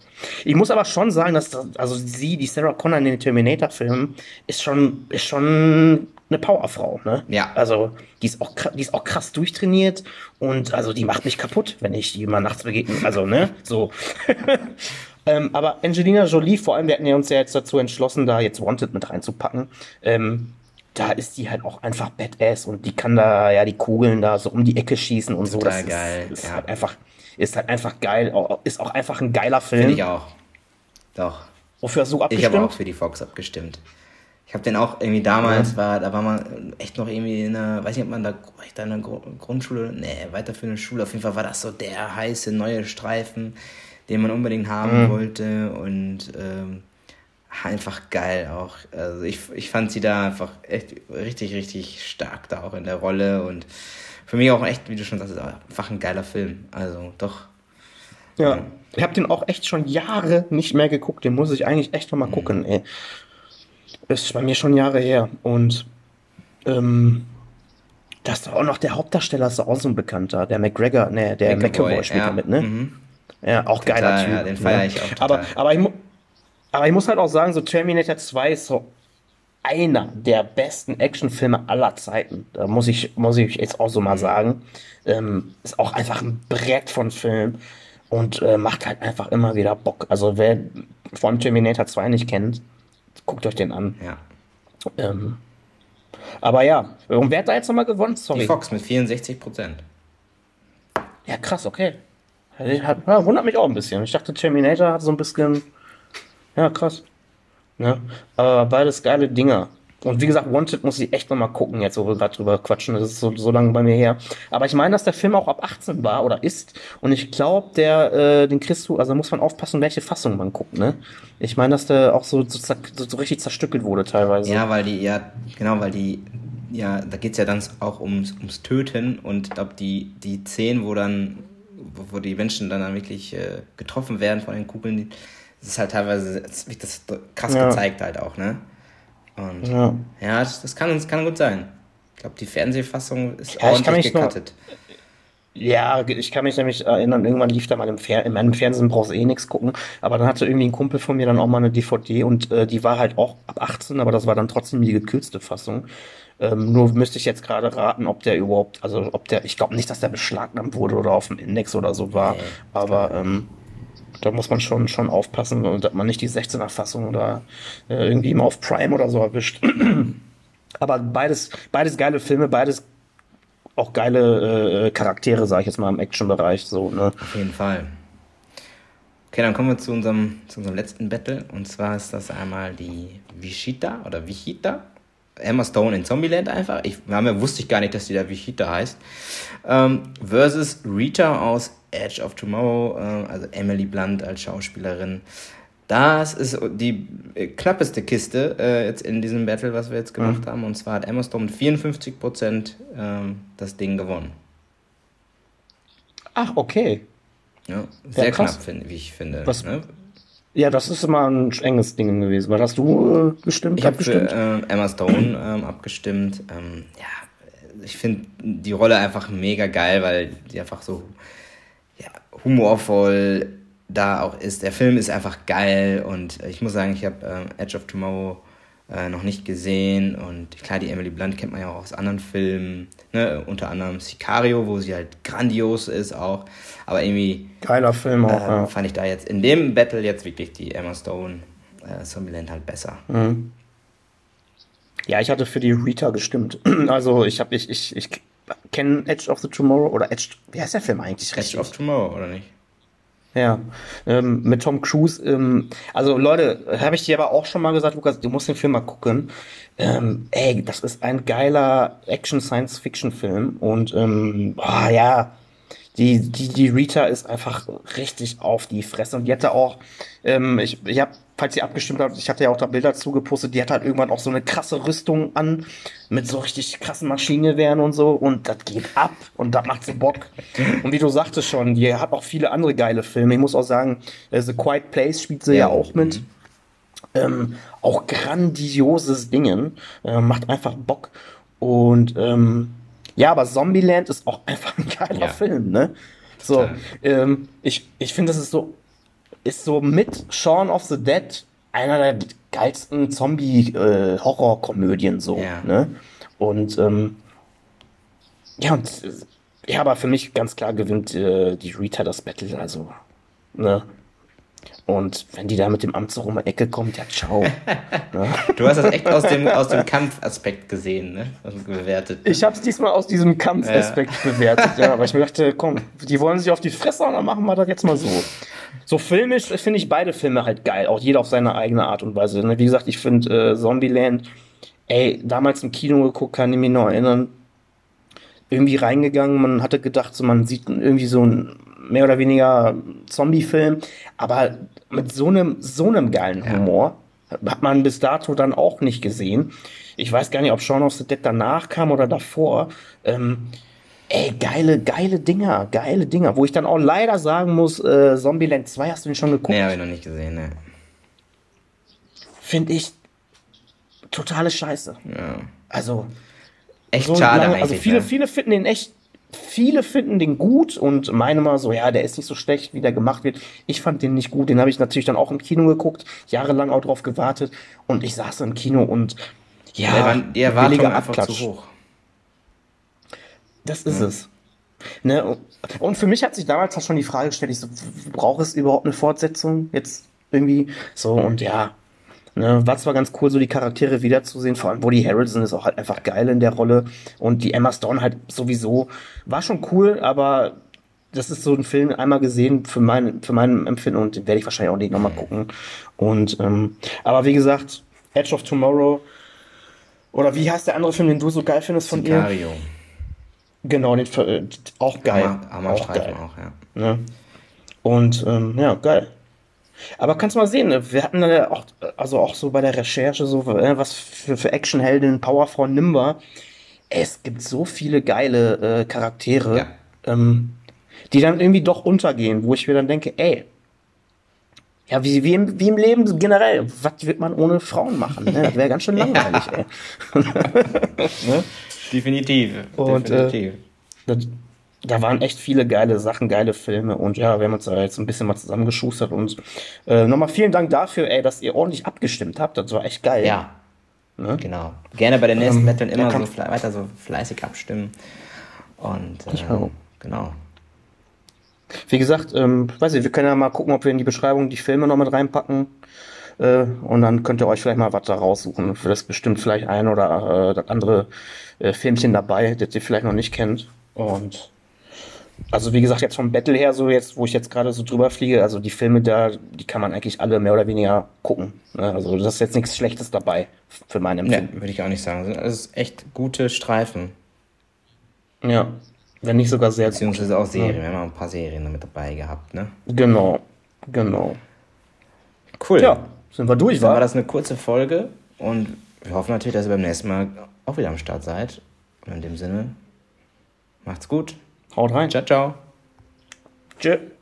Speaker 2: Ich muss aber schon sagen, dass das, also sie, die Sarah Connor in den Terminator-Filmen, ist schon, ist schon eine Powerfrau, ne?
Speaker 1: Ja.
Speaker 2: Also die ist auch, die ist auch krass durchtrainiert und also die macht mich kaputt, wenn ich die mal nachts begegne. Also ne, so. Ähm, aber Angelina Jolie, vor allem, wir hatten ja uns ja jetzt dazu entschlossen, da jetzt Wanted mit reinzupacken. Ähm, da ist die halt auch einfach Badass und die kann da ja die Kugeln da so um die Ecke schießen und so.
Speaker 1: Total
Speaker 2: Das
Speaker 1: geil,
Speaker 2: Ist, ist
Speaker 1: ja.
Speaker 2: halt einfach, ist halt einfach geil. Ist auch einfach ein geiler Film.
Speaker 1: Finde ich auch. Doch.
Speaker 2: Wofür hast du
Speaker 1: Ich
Speaker 2: abgestimmt?
Speaker 1: habe auch für die Fox abgestimmt. Ich habe den auch irgendwie damals, war, da war man echt noch irgendwie in einer, weiß nicht, ob man da, ich da in einer Gru- Grundschule, nee, weiterführende Schule, auf jeden Fall war das so der heiße neue Streifen, den man unbedingt haben wollte und ähm, einfach geil auch. Also ich, ich fand sie da einfach echt richtig, richtig stark da auch in der Rolle und für mich auch echt, wie du schon sagst, einfach ein geiler Film. Also doch.
Speaker 2: Ja. Ich habe den auch echt schon Jahre nicht mehr geguckt. Den muss ich eigentlich echt noch
Speaker 1: Mhm.
Speaker 2: mal gucken, ey. Ist bei mir schon Jahre her. Und ähm, das ist doch auch noch der Hauptdarsteller, ist auch so ein Bekannter. Der McGregor, ne, der McAvoy spielt
Speaker 1: ja.
Speaker 2: da mit, ne?
Speaker 1: Mhm.
Speaker 2: Ja, auch geiler
Speaker 1: Total,
Speaker 2: Typ.
Speaker 1: ja, den feier
Speaker 2: ne?
Speaker 1: ich auch
Speaker 2: Aber,
Speaker 1: total.
Speaker 2: aber, ich mu aber ich muss halt auch sagen, so Terminator 2 ist so einer der besten Actionfilme aller Zeiten. Da muss ich, muss ich jetzt auch so
Speaker 1: Mhm.
Speaker 2: mal sagen. Ähm, ist auch einfach ein Brett von Film und äh, macht halt einfach immer wieder Bock. Also wer vor allem Terminator 2 nicht kennt, guckt euch den an.
Speaker 1: Ja.
Speaker 2: Ähm, aber ja, und wer hat da jetzt nochmal gewonnen?
Speaker 1: Die
Speaker 2: Sorry.
Speaker 1: Fox mit 64 Prozent.
Speaker 2: Ja, krass, okay. Hat- wundert mich auch ein bisschen. Ich dachte, Terminator hat so ein bisschen. Ja, krass. Ne? Aber beides geile Dinger. Und wie gesagt, Wanted muss ich echt nochmal gucken, jetzt wo wir gerade drüber quatschen. Das ist so, so lange bei mir her. Aber ich meine, dass der Film auch ab 18 war oder ist. Und ich glaube, der, äh, den kriegst du, also muss man aufpassen, welche Fassung man guckt, ne? Ich meine, dass der auch so, so, so, richtig zerstückelt wurde teilweise.
Speaker 1: Ja, weil die, ja, genau, weil die, ja, da geht es ja dann auch ums, ums Töten und ich glaube, die, die Szenen, wo dann, wo, wo die Menschen dann, dann wirklich äh, getroffen werden von den Kugeln, die, das ist halt teilweise, das wird das krass
Speaker 2: Ja.
Speaker 1: gezeigt halt auch, ne? Und
Speaker 2: Ja.
Speaker 1: ja, das, das kann uns kann gut sein. Ich glaube, die Fernsehfassung ist
Speaker 2: Ja,
Speaker 1: ordentlich gecuttet.
Speaker 2: Ja, ich kann mich nämlich erinnern, irgendwann lief da mal im, Fer in meinem Fernsehen, brauchst du eh nichts gucken. Aber dann hatte irgendwie ein Kumpel von mir dann auch mal eine DVD und äh, die war halt auch ab 18, aber das war dann trotzdem die gekürzte Fassung. Ähm, nur müsste ich jetzt gerade raten, ob der überhaupt, also ob der, ich glaube nicht, dass der beschlagnahmt wurde oder auf dem Index oder so war.
Speaker 1: Nee,
Speaker 2: aber ähm, da muss man schon, schon aufpassen, dass man nicht die 16er Fassung oder äh, irgendwie immer auf Prime oder so erwischt. aber beides, beides geile Filme, beides auch geile äh, Charaktere, sag ich jetzt mal, im Action-Bereich. So, ne?
Speaker 1: Auf jeden Fall. Okay, dann kommen wir zu unserem, zu unserem letzten Battle. Und zwar ist das einmal die Vishita oder Vichita. Emma Stone in Zombieland einfach. Ich ja, wusste ich gar nicht, dass die da Vichita heißt. Ähm, versus Rita aus Edge of Tomorrow, äh, also Emily Blunt als Schauspielerin. Das ist die knappeste Kiste äh, jetzt in diesem Battle, was wir jetzt gemacht
Speaker 2: Mhm.
Speaker 1: haben. Und zwar hat Emma Stone mit 54% ähm, das Ding gewonnen.
Speaker 2: Ach, okay.
Speaker 1: Ja, sehr
Speaker 2: krass.
Speaker 1: knapp, find, wie ich finde.
Speaker 2: Was-
Speaker 1: ne?
Speaker 2: Ja, das ist immer ein enges Ding gewesen. Was hast du äh, gestimmt?
Speaker 1: Ich habe für ähm, Emma Stone ähm, abgestimmt. Ähm, ja, ich finde die Rolle einfach mega geil, weil die einfach so ja, humorvoll da auch ist. Der Film ist einfach geil und ich muss sagen, ich habe ähm, Edge of Tomorrow äh, noch nicht gesehen und klar, die Emily Blunt kennt man ja auch aus anderen Filmen, ne? unter anderem Sicario, wo sie halt grandios ist auch, aber irgendwie
Speaker 2: Geiler Film auch.
Speaker 1: äh,
Speaker 2: ja.
Speaker 1: fand ich da jetzt in dem Battle jetzt wirklich die Emma Stone äh, Zombieland halt besser.
Speaker 2: Mhm. Ja, ich hatte für die Rita gestimmt. Also ich habe ich ich ich kenne Edge of the Tomorrow oder Edge. Wie heißt der Film eigentlich?
Speaker 1: Edge
Speaker 2: richtig?
Speaker 1: of Tomorrow, oder nicht?
Speaker 2: Ja, ähm, mit Tom Cruise. Ähm, also Leute, habe ich dir aber auch schon mal gesagt, Lukas, du musst den Film mal gucken. Ähm, ey, das ist ein geiler Action-Science-Fiction-Film und ähm, ah, ja, die, die, die Rita ist einfach richtig auf die Fresse und die hatte auch, ähm, ich, ich habe, falls ihr abgestimmt habt, ich hatte ja auch da Bilder zugepostet, die hat halt irgendwann auch so eine krasse Rüstung an mit so richtig krassen Maschinengewehren und so und das geht ab und das macht so Bock. Und wie du sagtest schon, die hat auch viele andere geile Filme. Ich muss auch sagen, äh, The Quiet Place spielt sie ja,
Speaker 1: Ja,
Speaker 2: auch mit. Ähm, auch grandioses Dingen, äh, macht einfach Bock. Und ähm, ja, aber Zombieland ist auch einfach ein geiler
Speaker 1: Ja.
Speaker 2: Film, ne? So, ähm, ich, ich finde, das ist so, ist so mit Shaun of the Dead einer der geilsten Zombie-Horror-Komödien so,
Speaker 1: Ja.
Speaker 2: ne? Und ähm, ja, und äh, ja, aber für mich ganz klar gewinnt äh, die Rita das Battle, also, ne? Und wenn die da mit dem Amt so um die Ecke kommt, ja, ciao. ne?
Speaker 1: Du hast das echt aus dem, aus dem Kampfaspekt gesehen, ne? Also bewertet.
Speaker 2: Ich habe es diesmal aus diesem Kampfaspekt bewertet, ja, aber ich mir dachte, komm, die wollen sich auf die Fresse und dann machen wir das jetzt mal so. So filmisch finde ich beide Filme halt geil, auch jeder auf seine eigene Art und Weise. ne? Wie gesagt, ich finde äh, Zombieland, ey, damals im Kino geguckt, kann ich mich noch erinnern, irgendwie reingegangen, man hatte gedacht, so, man sieht irgendwie so ein mehr oder weniger Zombie-Film, aber mit so einem, so einem geilen Humor hat man bis dato dann auch nicht gesehen. Ich weiß gar nicht, ob Shaun of the Dead danach kam oder davor. Ähm, ey, geile, geile Dinger, geile Dinger. Wo ich dann auch leider sagen muss, äh, Zombieland 2, hast du den schon geguckt?
Speaker 1: Nee, habe ich noch nicht gesehen, ne?
Speaker 2: Finde ich totale Scheiße.
Speaker 1: Ja.
Speaker 2: Also,
Speaker 1: Echt
Speaker 2: so
Speaker 1: schade
Speaker 2: lange,
Speaker 1: eigentlich.
Speaker 2: also viele,
Speaker 1: ne?
Speaker 2: viele finden den echt, viele finden den gut und meinen mal so, ja, der ist nicht so schlecht, wie der gemacht wird. Ich fand den nicht gut, den habe ich natürlich dann auch im Kino geguckt, jahrelang auch drauf gewartet und ich saß im Kino und ja,
Speaker 1: Der war, die Erwartung einfach zu hoch.
Speaker 2: Das ist es. Ne? Und für mich hat sich damals auch schon die Frage gestellt, ich so, braucht es überhaupt eine Fortsetzung jetzt irgendwie? So, und ja, ne, war zwar ganz cool, so die Charaktere wiederzusehen, vor allem Woody Harrelson ist auch halt einfach geil in der Rolle und die Emma Stone halt sowieso, war schon cool, aber das ist so ein Film einmal gesehen für mein, für mein Empfinden und den werde ich wahrscheinlich auch nicht nochmal gucken. Und, ähm, aber wie gesagt, Edge of Tomorrow, oder wie heißt der andere Film, den du so geil findest von ihr?
Speaker 1: Sicario.
Speaker 2: Genau, den äh, auch geil.
Speaker 1: Hammer, Hammer
Speaker 2: auch geil.
Speaker 1: auch, ja.
Speaker 2: Ne? Und ähm, ja, geil. Aber kannst mal sehen, ne? wir hatten da auch, also auch so bei der Recherche, so äh, was für, für Actionheldinnen, Powerfrau Nimba. Es gibt so viele geile äh, Charaktere,
Speaker 1: Ja.
Speaker 2: ähm, die dann irgendwie doch untergehen, wo ich mir dann denke, ey, ja, wie, wie, im, wie im Leben generell, was wird man ohne Frauen machen? Ne? Das wäre ganz schön langweilig, ey. ne?
Speaker 1: Definitiv.
Speaker 2: Und, äh,
Speaker 1: definitiv.
Speaker 2: Da, waren echt viele geile Sachen, geile Filme und ja, wir haben uns da jetzt ein bisschen mal zusammengeschustert und äh, nochmal vielen Dank dafür, ey, dass ihr ordentlich abgestimmt habt. Das war echt geil.
Speaker 1: ja,
Speaker 2: Ne?
Speaker 1: genau. Gerne bei den nächsten
Speaker 2: Ähm,
Speaker 1: Battlen immer so weiter so fleißig abstimmen. Und äh,
Speaker 2: Ja.
Speaker 1: genau.
Speaker 2: Wie gesagt, ähm, weiß ich, wir können ja mal gucken, ob wir in die Beschreibung die Filme noch mit reinpacken. Äh, und dann könnt ihr euch vielleicht mal was da raussuchen. Für das bestimmt vielleicht ein oder äh, das andere äh, Filmchen dabei, das ihr vielleicht noch nicht kennt. Und also wie gesagt, jetzt vom Battle her, so jetzt, wo ich jetzt gerade so drüber fliege, also die Filme da, die kann man eigentlich alle mehr oder weniger gucken. Ne? Also das ist jetzt nichts Schlechtes dabei für mein
Speaker 1: Ja,
Speaker 2: Empfinden.
Speaker 1: würde ich auch nicht sagen. Es ist echt gute Streifen.
Speaker 2: Ja. Wenn nicht sogar sehr.
Speaker 1: Beziehungsweise auch Serien. Wir haben auch ein paar Serien damit dabei gehabt, ne?
Speaker 2: Genau. Genau.
Speaker 1: Cool.
Speaker 2: Ja, sind wir durch,
Speaker 1: Dann war
Speaker 2: wa?
Speaker 1: das eine kurze Folge und wir hoffen natürlich, dass ihr beim nächsten Mal auch wieder am Start seid. Und in dem Sinne, macht's gut.
Speaker 2: Haut rein.
Speaker 1: Ciao, ciao.
Speaker 2: Tschö.